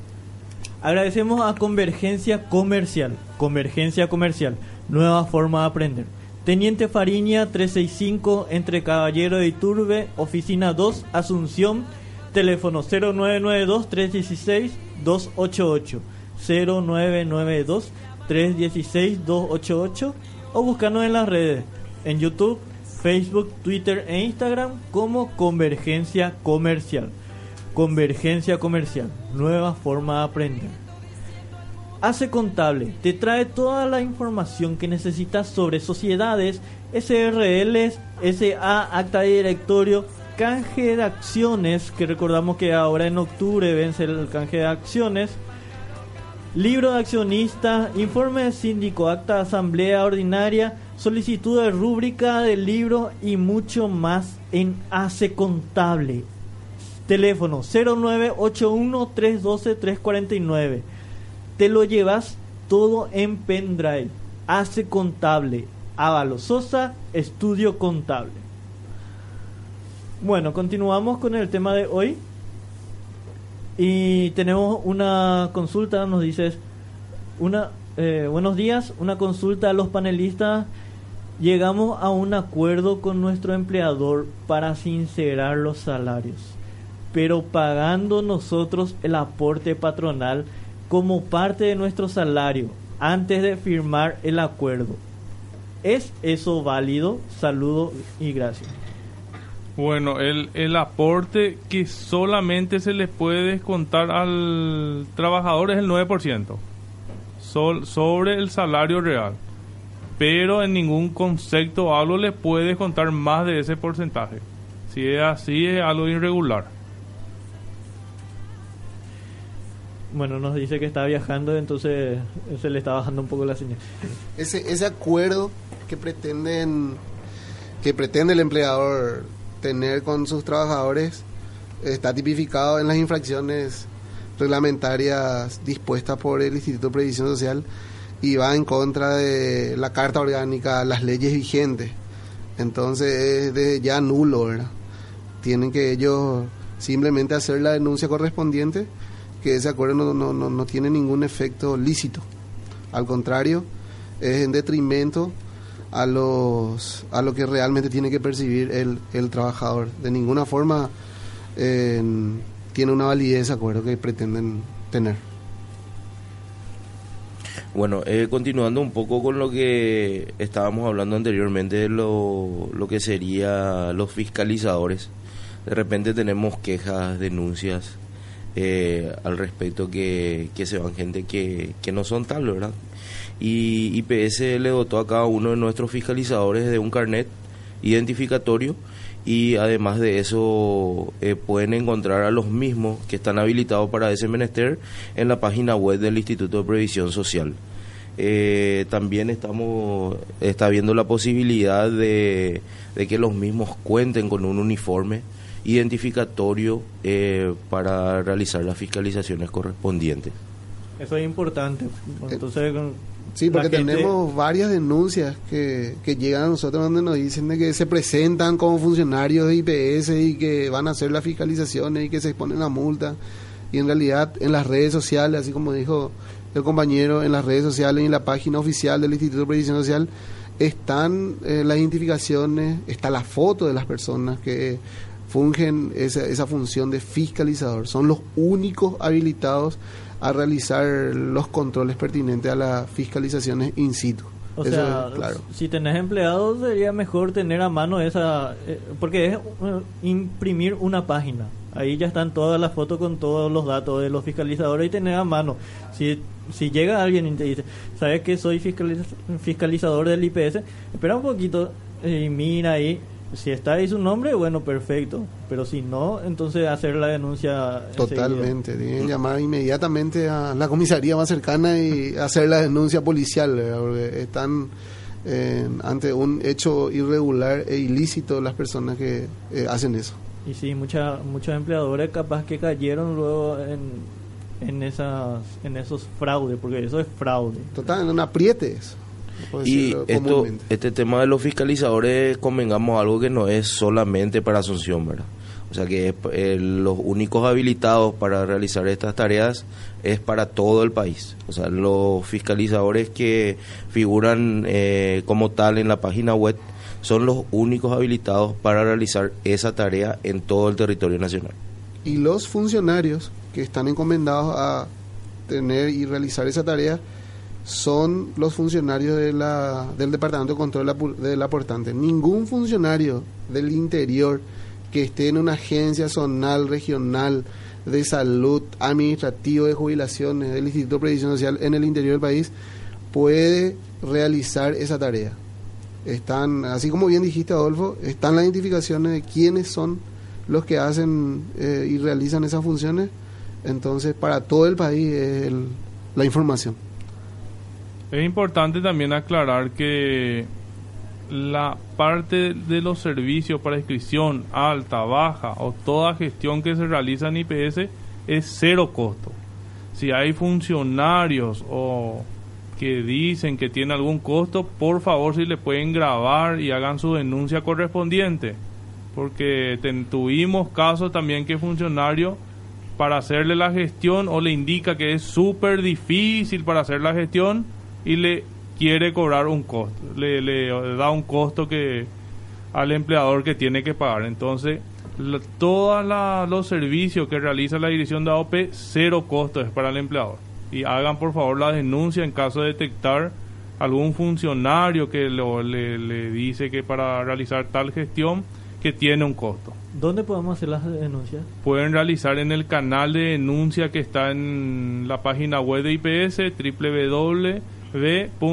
Agradecemos a Convergencia Comercial. Convergencia Comercial, nueva forma de aprender. Teniente Fariña 365 entre Caballero de Iturbe, oficina 2, Asunción, teléfono 0992 316 288 0992 316 288 o buscarnos en las redes en YouTube, Facebook, Twitter e Instagram como Convergencia Comercial. Convergencia comercial, nueva forma de aprender. Hace Contable te trae toda la información que necesitas sobre sociedades, SRLs, SA, acta de directorio, canje de acciones, que recordamos que ahora en octubre vence el canje de acciones, libro de accionista, informe de síndico, acta de asamblea ordinaria, solicitud de rúbrica del libro y mucho más en Hace Contable Teléfono 0981-312-349. Te lo llevas todo en pendrive. Hace contable. Ávalo Sosa, estudio contable. Bueno, continuamos con el tema de hoy. Y tenemos una consulta, nos dices, una, eh, buenos días, una consulta a los panelistas. Llegamos a un acuerdo con nuestro empleador para sincerar los salarios pero pagando nosotros el aporte patronal como parte de nuestro salario antes de firmar el acuerdo. ¿Es eso válido? Saludo y gracias. Bueno, el, el aporte que solamente se le puede descontar al trabajador es el 9%, sol, sobre el salario real. Pero en ningún concepto o algo le puede contar más de ese porcentaje. Si es así, es algo irregular. Bueno, nos dice que está viajando, entonces se le está bajando un poco la señal. Ese, ese acuerdo que pretenden que pretende el empleador tener con sus trabajadores está tipificado en las infracciones reglamentarias dispuestas por el Instituto de Previsión Social y va en contra de la Carta Orgánica, las leyes vigentes. Entonces es ya nulo, ¿verdad? Tienen que ellos simplemente hacer la denuncia correspondiente, que ese acuerdo no, no, no, no tiene ningún efecto lícito. Al contrario, es en detrimento a los a lo que realmente tiene que percibir el, el trabajador. De ninguna forma eh, tiene una validez acuerdo que pretenden tener. Bueno, eh, continuando un poco con lo que estábamos hablando anteriormente de lo, lo que sería los fiscalizadores. De repente tenemos quejas, denuncias eh, al respecto que, se van gente que, no son tal, ¿verdad? Y IPS le dotó a cada uno de nuestros fiscalizadores de un carnet identificatorio y además de eso eh, pueden encontrar a los mismos que están habilitados para ese menester en la página web del Instituto de Previsión Social. Eh, también estamos está viendo la posibilidad de, que los mismos cuenten con un uniforme identificatorio eh, para realizar las fiscalizaciones correspondientes. Eso es importante. Entonces, Sí, porque tenemos varias denuncias que, que llegan a nosotros donde nos dicen de que se presentan como funcionarios de IPS y que van a hacer las fiscalizaciones y que se exponen la multa. Y en realidad en las redes sociales, así como dijo el compañero, en las redes sociales y en la página oficial del Instituto de Previsión Social están eh, las identificaciones, está la foto de las personas que fungen esa, esa función de fiscalizador. Son los únicos habilitados a realizar los controles pertinentes a las fiscalizaciones in situ. O sea, claro. si tenés empleados sería mejor tener a mano esa, eh, porque es eh, imprimir una página. Ahí ya están todas las fotos con todos los datos de los fiscalizadores y tener a mano. Si, si llega alguien y te dice, ¿sabes que soy fiscalizador del IPS? Espera un poquito y mira ahí si está ahí su nombre, bueno, perfecto. Pero si no, entonces hacer la denuncia. Totalmente. Tienen que llamar inmediatamente a la comisaría más cercana y hacer la denuncia policial. Porque están eh, ante un hecho irregular e ilícito las personas que eh, hacen eso. Y sí, mucha, muchos empleadores capaz que cayeron luego en, en, esas, en esos fraudes, porque eso es fraude. Total, en un apriete eso. Y esto, este tema de los fiscalizadores, convengamos algo que no es solamente para Asunción, ¿verdad? O sea que eh, los únicos habilitados para realizar estas tareas es para todo el país. O sea, los fiscalizadores que figuran eh, como tal en la página web son los únicos habilitados para realizar esa tarea en todo el territorio nacional. Y los funcionarios que están encomendados a tener y realizar esa tarea son los funcionarios de la, del Departamento de Control del Aportante. Ningún funcionario del interior que esté en una agencia zonal, regional, de salud, administrativo, de jubilaciones, del Instituto de Previsión Social en el interior del país, puede realizar esa tarea. Están, así como bien dijiste, Adolfo, están las identificaciones de quiénes son los que hacen eh, y realizan esas funciones. Entonces, para todo el país es la información. Es importante también aclarar que la parte de los servicios para inscripción alta, baja o toda gestión que se realiza en IPS es cero costo. Si hay funcionarios o que dicen que tiene algún costo, por favor si le pueden grabar y hagan su denuncia correspondiente. Porque tuvimos casos también que funcionario para hacerle la gestión o le indica que es súper difícil para hacer la gestión, y le quiere cobrar un costo, le, le da un costo que al empleador que tiene que pagar. Entonces, todos los servicios que realiza la dirección de AOP, cero costo es para el empleador. Y hagan por favor la denuncia en caso de detectar algún funcionario que le, le dice que para realizar tal gestión que tiene un costo. ¿Dónde podemos hacer las denuncias? Pueden realizar en el canal de denuncia que está en la página web de IPS, www b.ips.gov.pi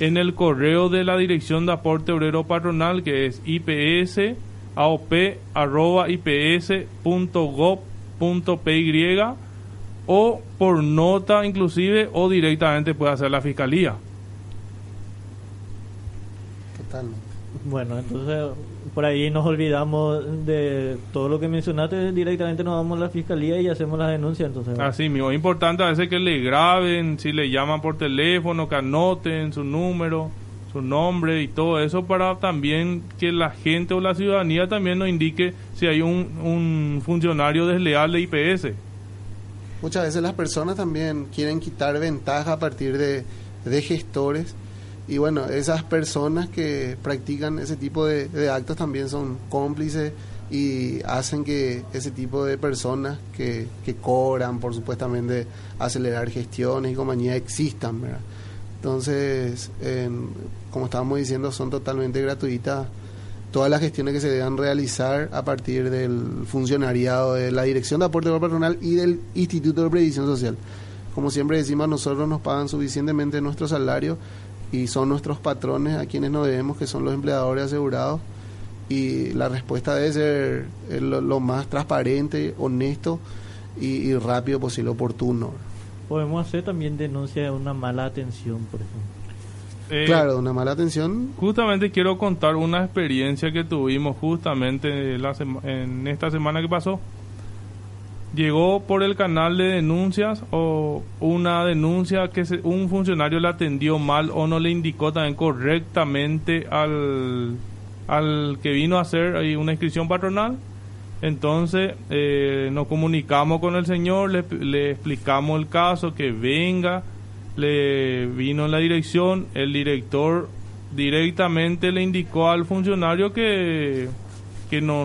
en el correo de la Dirección de Aporte Obrero Patronal que es ips .py o por nota inclusive o directamente puede hacer la fiscalía. Bueno, entonces por ahí nos olvidamos de todo lo que mencionaste, directamente nos vamos a la fiscalía y hacemos la denuncia. Entonces, Así mismo, es importante a veces que le graben, si le llaman por teléfono, que anoten su número, su nombre y todo eso para también que la gente o la ciudadanía también nos indique si hay un, un funcionario desleal de IPS. Muchas veces las personas también quieren quitar ventaja a partir de, de gestores y bueno, esas personas que practican ese tipo de, actos también son cómplices y hacen que ese tipo de personas que, que cobran por supuestamente acelerar gestiones y compañías existan, ¿verdad? Entonces, como estábamos diciendo, son totalmente gratuitas todas las gestiones que se deban realizar a partir del funcionariado de la Dirección de Aporte Patronal y del Instituto de Previsión Social. Como siempre decimos, nosotros nos pagan suficientemente nuestro salario y son nuestros patrones a quienes nos debemos, que son los empleadores asegurados. Y la respuesta debe ser eh, lo, más transparente, honesto y, rápido posible, oportuno. Podemos hacer también denuncia de una mala atención, por ejemplo. Eh, claro, de una mala atención. Justamente quiero contar una experiencia que tuvimos justamente la en esta semana que pasó llegó por el canal de denuncias o una denuncia que un funcionario le atendió mal o no le indicó también correctamente al, al que vino a hacer una inscripción patronal. Entonces eh, nos comunicamos con el señor, le, explicamos el caso, que venga, le vino la dirección, el director directamente le indicó al funcionario que, que no,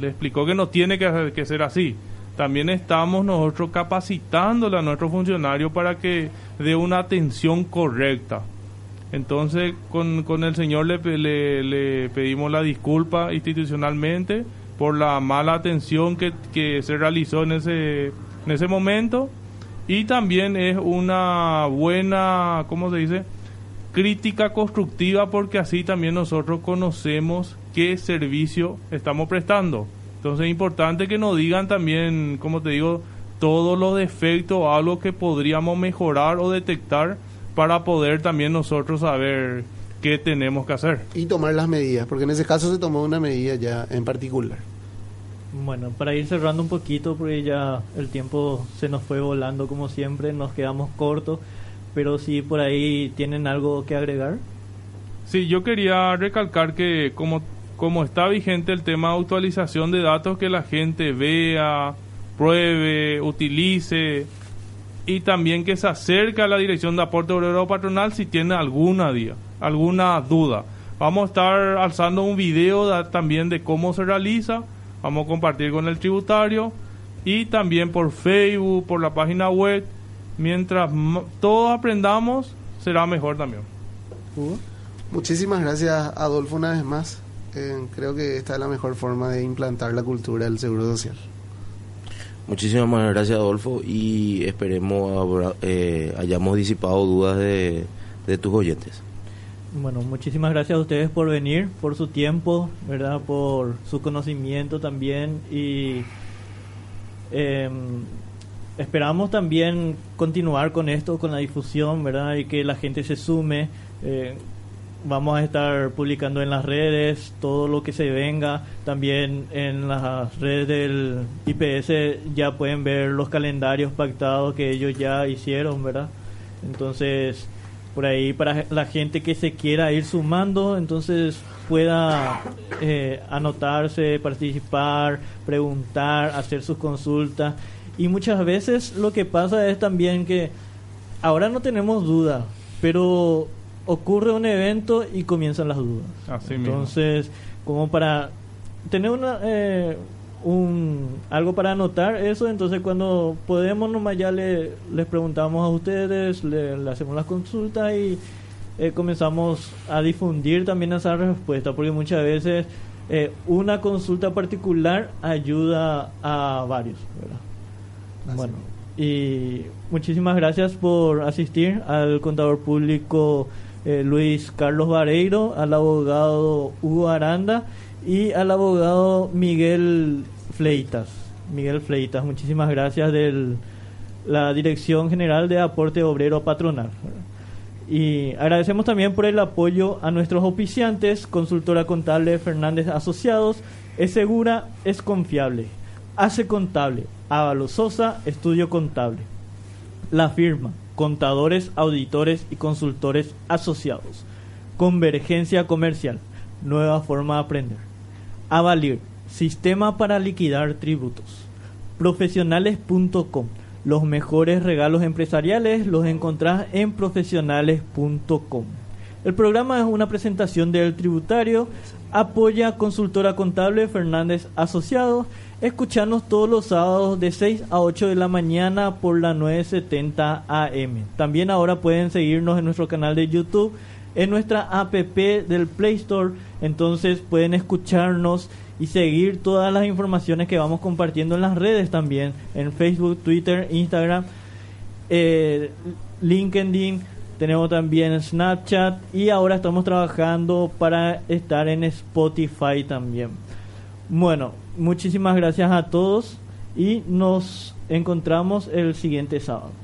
le explicó que no tiene que, que ser así también estamos nosotros capacitándole a nuestros funcionarios para que dé una atención correcta. Entonces, con, con el señor le, le, pedimos la disculpa institucionalmente por la mala atención que, que se realizó en ese, en ese momento y también es una buena, ¿cómo se dice? Crítica constructiva porque así también nosotros conocemos qué servicio estamos prestando. Entonces es importante que nos digan también, como te digo, todos los defectos o algo que podríamos mejorar o detectar para poder también nosotros saber qué tenemos que hacer. Y tomar las medidas, porque en ese caso se tomó una medida ya en particular. Bueno, para ir cerrando un poquito, porque ya el tiempo se nos fue volando como siempre, nos quedamos cortos, pero si por ahí tienen algo que agregar. Sí, yo quería recalcar que como como está vigente el tema de actualización de datos, que la gente vea, pruebe, utilice y también que se acerque a la dirección de aporte obrero patronal si tiene alguna día, alguna duda. Vamos a estar alzando un video también de cómo se realiza, vamos a compartir con el tributario y también por Facebook, por la página web. Mientras todos aprendamos, será mejor también. Muchísimas gracias, Adolfo, una vez más creo que esta es la mejor forma de implantar la cultura del seguro social. Muchísimas gracias Adolfo y esperemos eh, hayamos disipado dudas de, tus oyentes. Bueno, muchísimas gracias a ustedes por venir, por su tiempo, ¿verdad? Por su conocimiento también y em, esperamos también continuar con esto, con la difusión, ¿verdad? Y que la gente se sume. Eh, vamos a estar publicando en las redes todo lo que se venga. También en las redes del IPS ya pueden ver los calendarios pactados que ellos ya hicieron, ¿verdad? Entonces, por ahí para la gente que se quiera ir sumando, entonces pueda eh, anotarse, participar, preguntar, hacer sus consultas. Y muchas veces lo que pasa es también que ahora no tenemos duda, pero ocurre un evento y comienzan las dudas. Entonces, como para tener una eh, un algo para anotar eso, entonces cuando podemos nomás ya le, les preguntamos a ustedes, le, hacemos las consultas y eh, comenzamos a difundir también esa respuesta, porque muchas veces eh, una consulta particular ayuda a varios. Bueno, y muchísimas gracias por asistir al contador público eh, Luis Carlos Vareiro, al abogado Hugo Aranda y al abogado Miguel Fleitas. Miguel Fleitas. Muchísimas gracias de la Dirección General de Aporte Obrero Patronal. Y agradecemos también por el apoyo a nuestros oficiantes, consultora contable Fernández Asociados, es segura, es confiable, hace contable, Ávalo Sosa, estudio contable. La firma, contadores, auditores y consultores asociados. Convergencia comercial, nueva forma de aprender. Avalir, sistema para liquidar tributos. Profesionales.com los mejores regalos empresariales los encontrás en profesionales.com. El programa es una presentación del tributario. Apoya consultora contable Fernández Asociados. Escuchanos todos los sábados de 6 a 8 de la mañana por la 970 AM. También ahora pueden seguirnos en nuestro canal de YouTube, en nuestra app del Play Store. Entonces pueden escucharnos y seguir todas las informaciones que vamos compartiendo en las redes también, en Facebook, Twitter, Instagram, eh, LinkedIn, tenemos también Snapchat y ahora estamos trabajando para estar en Spotify también. Bueno, muchísimas gracias a todos y nos encontramos el siguiente sábado.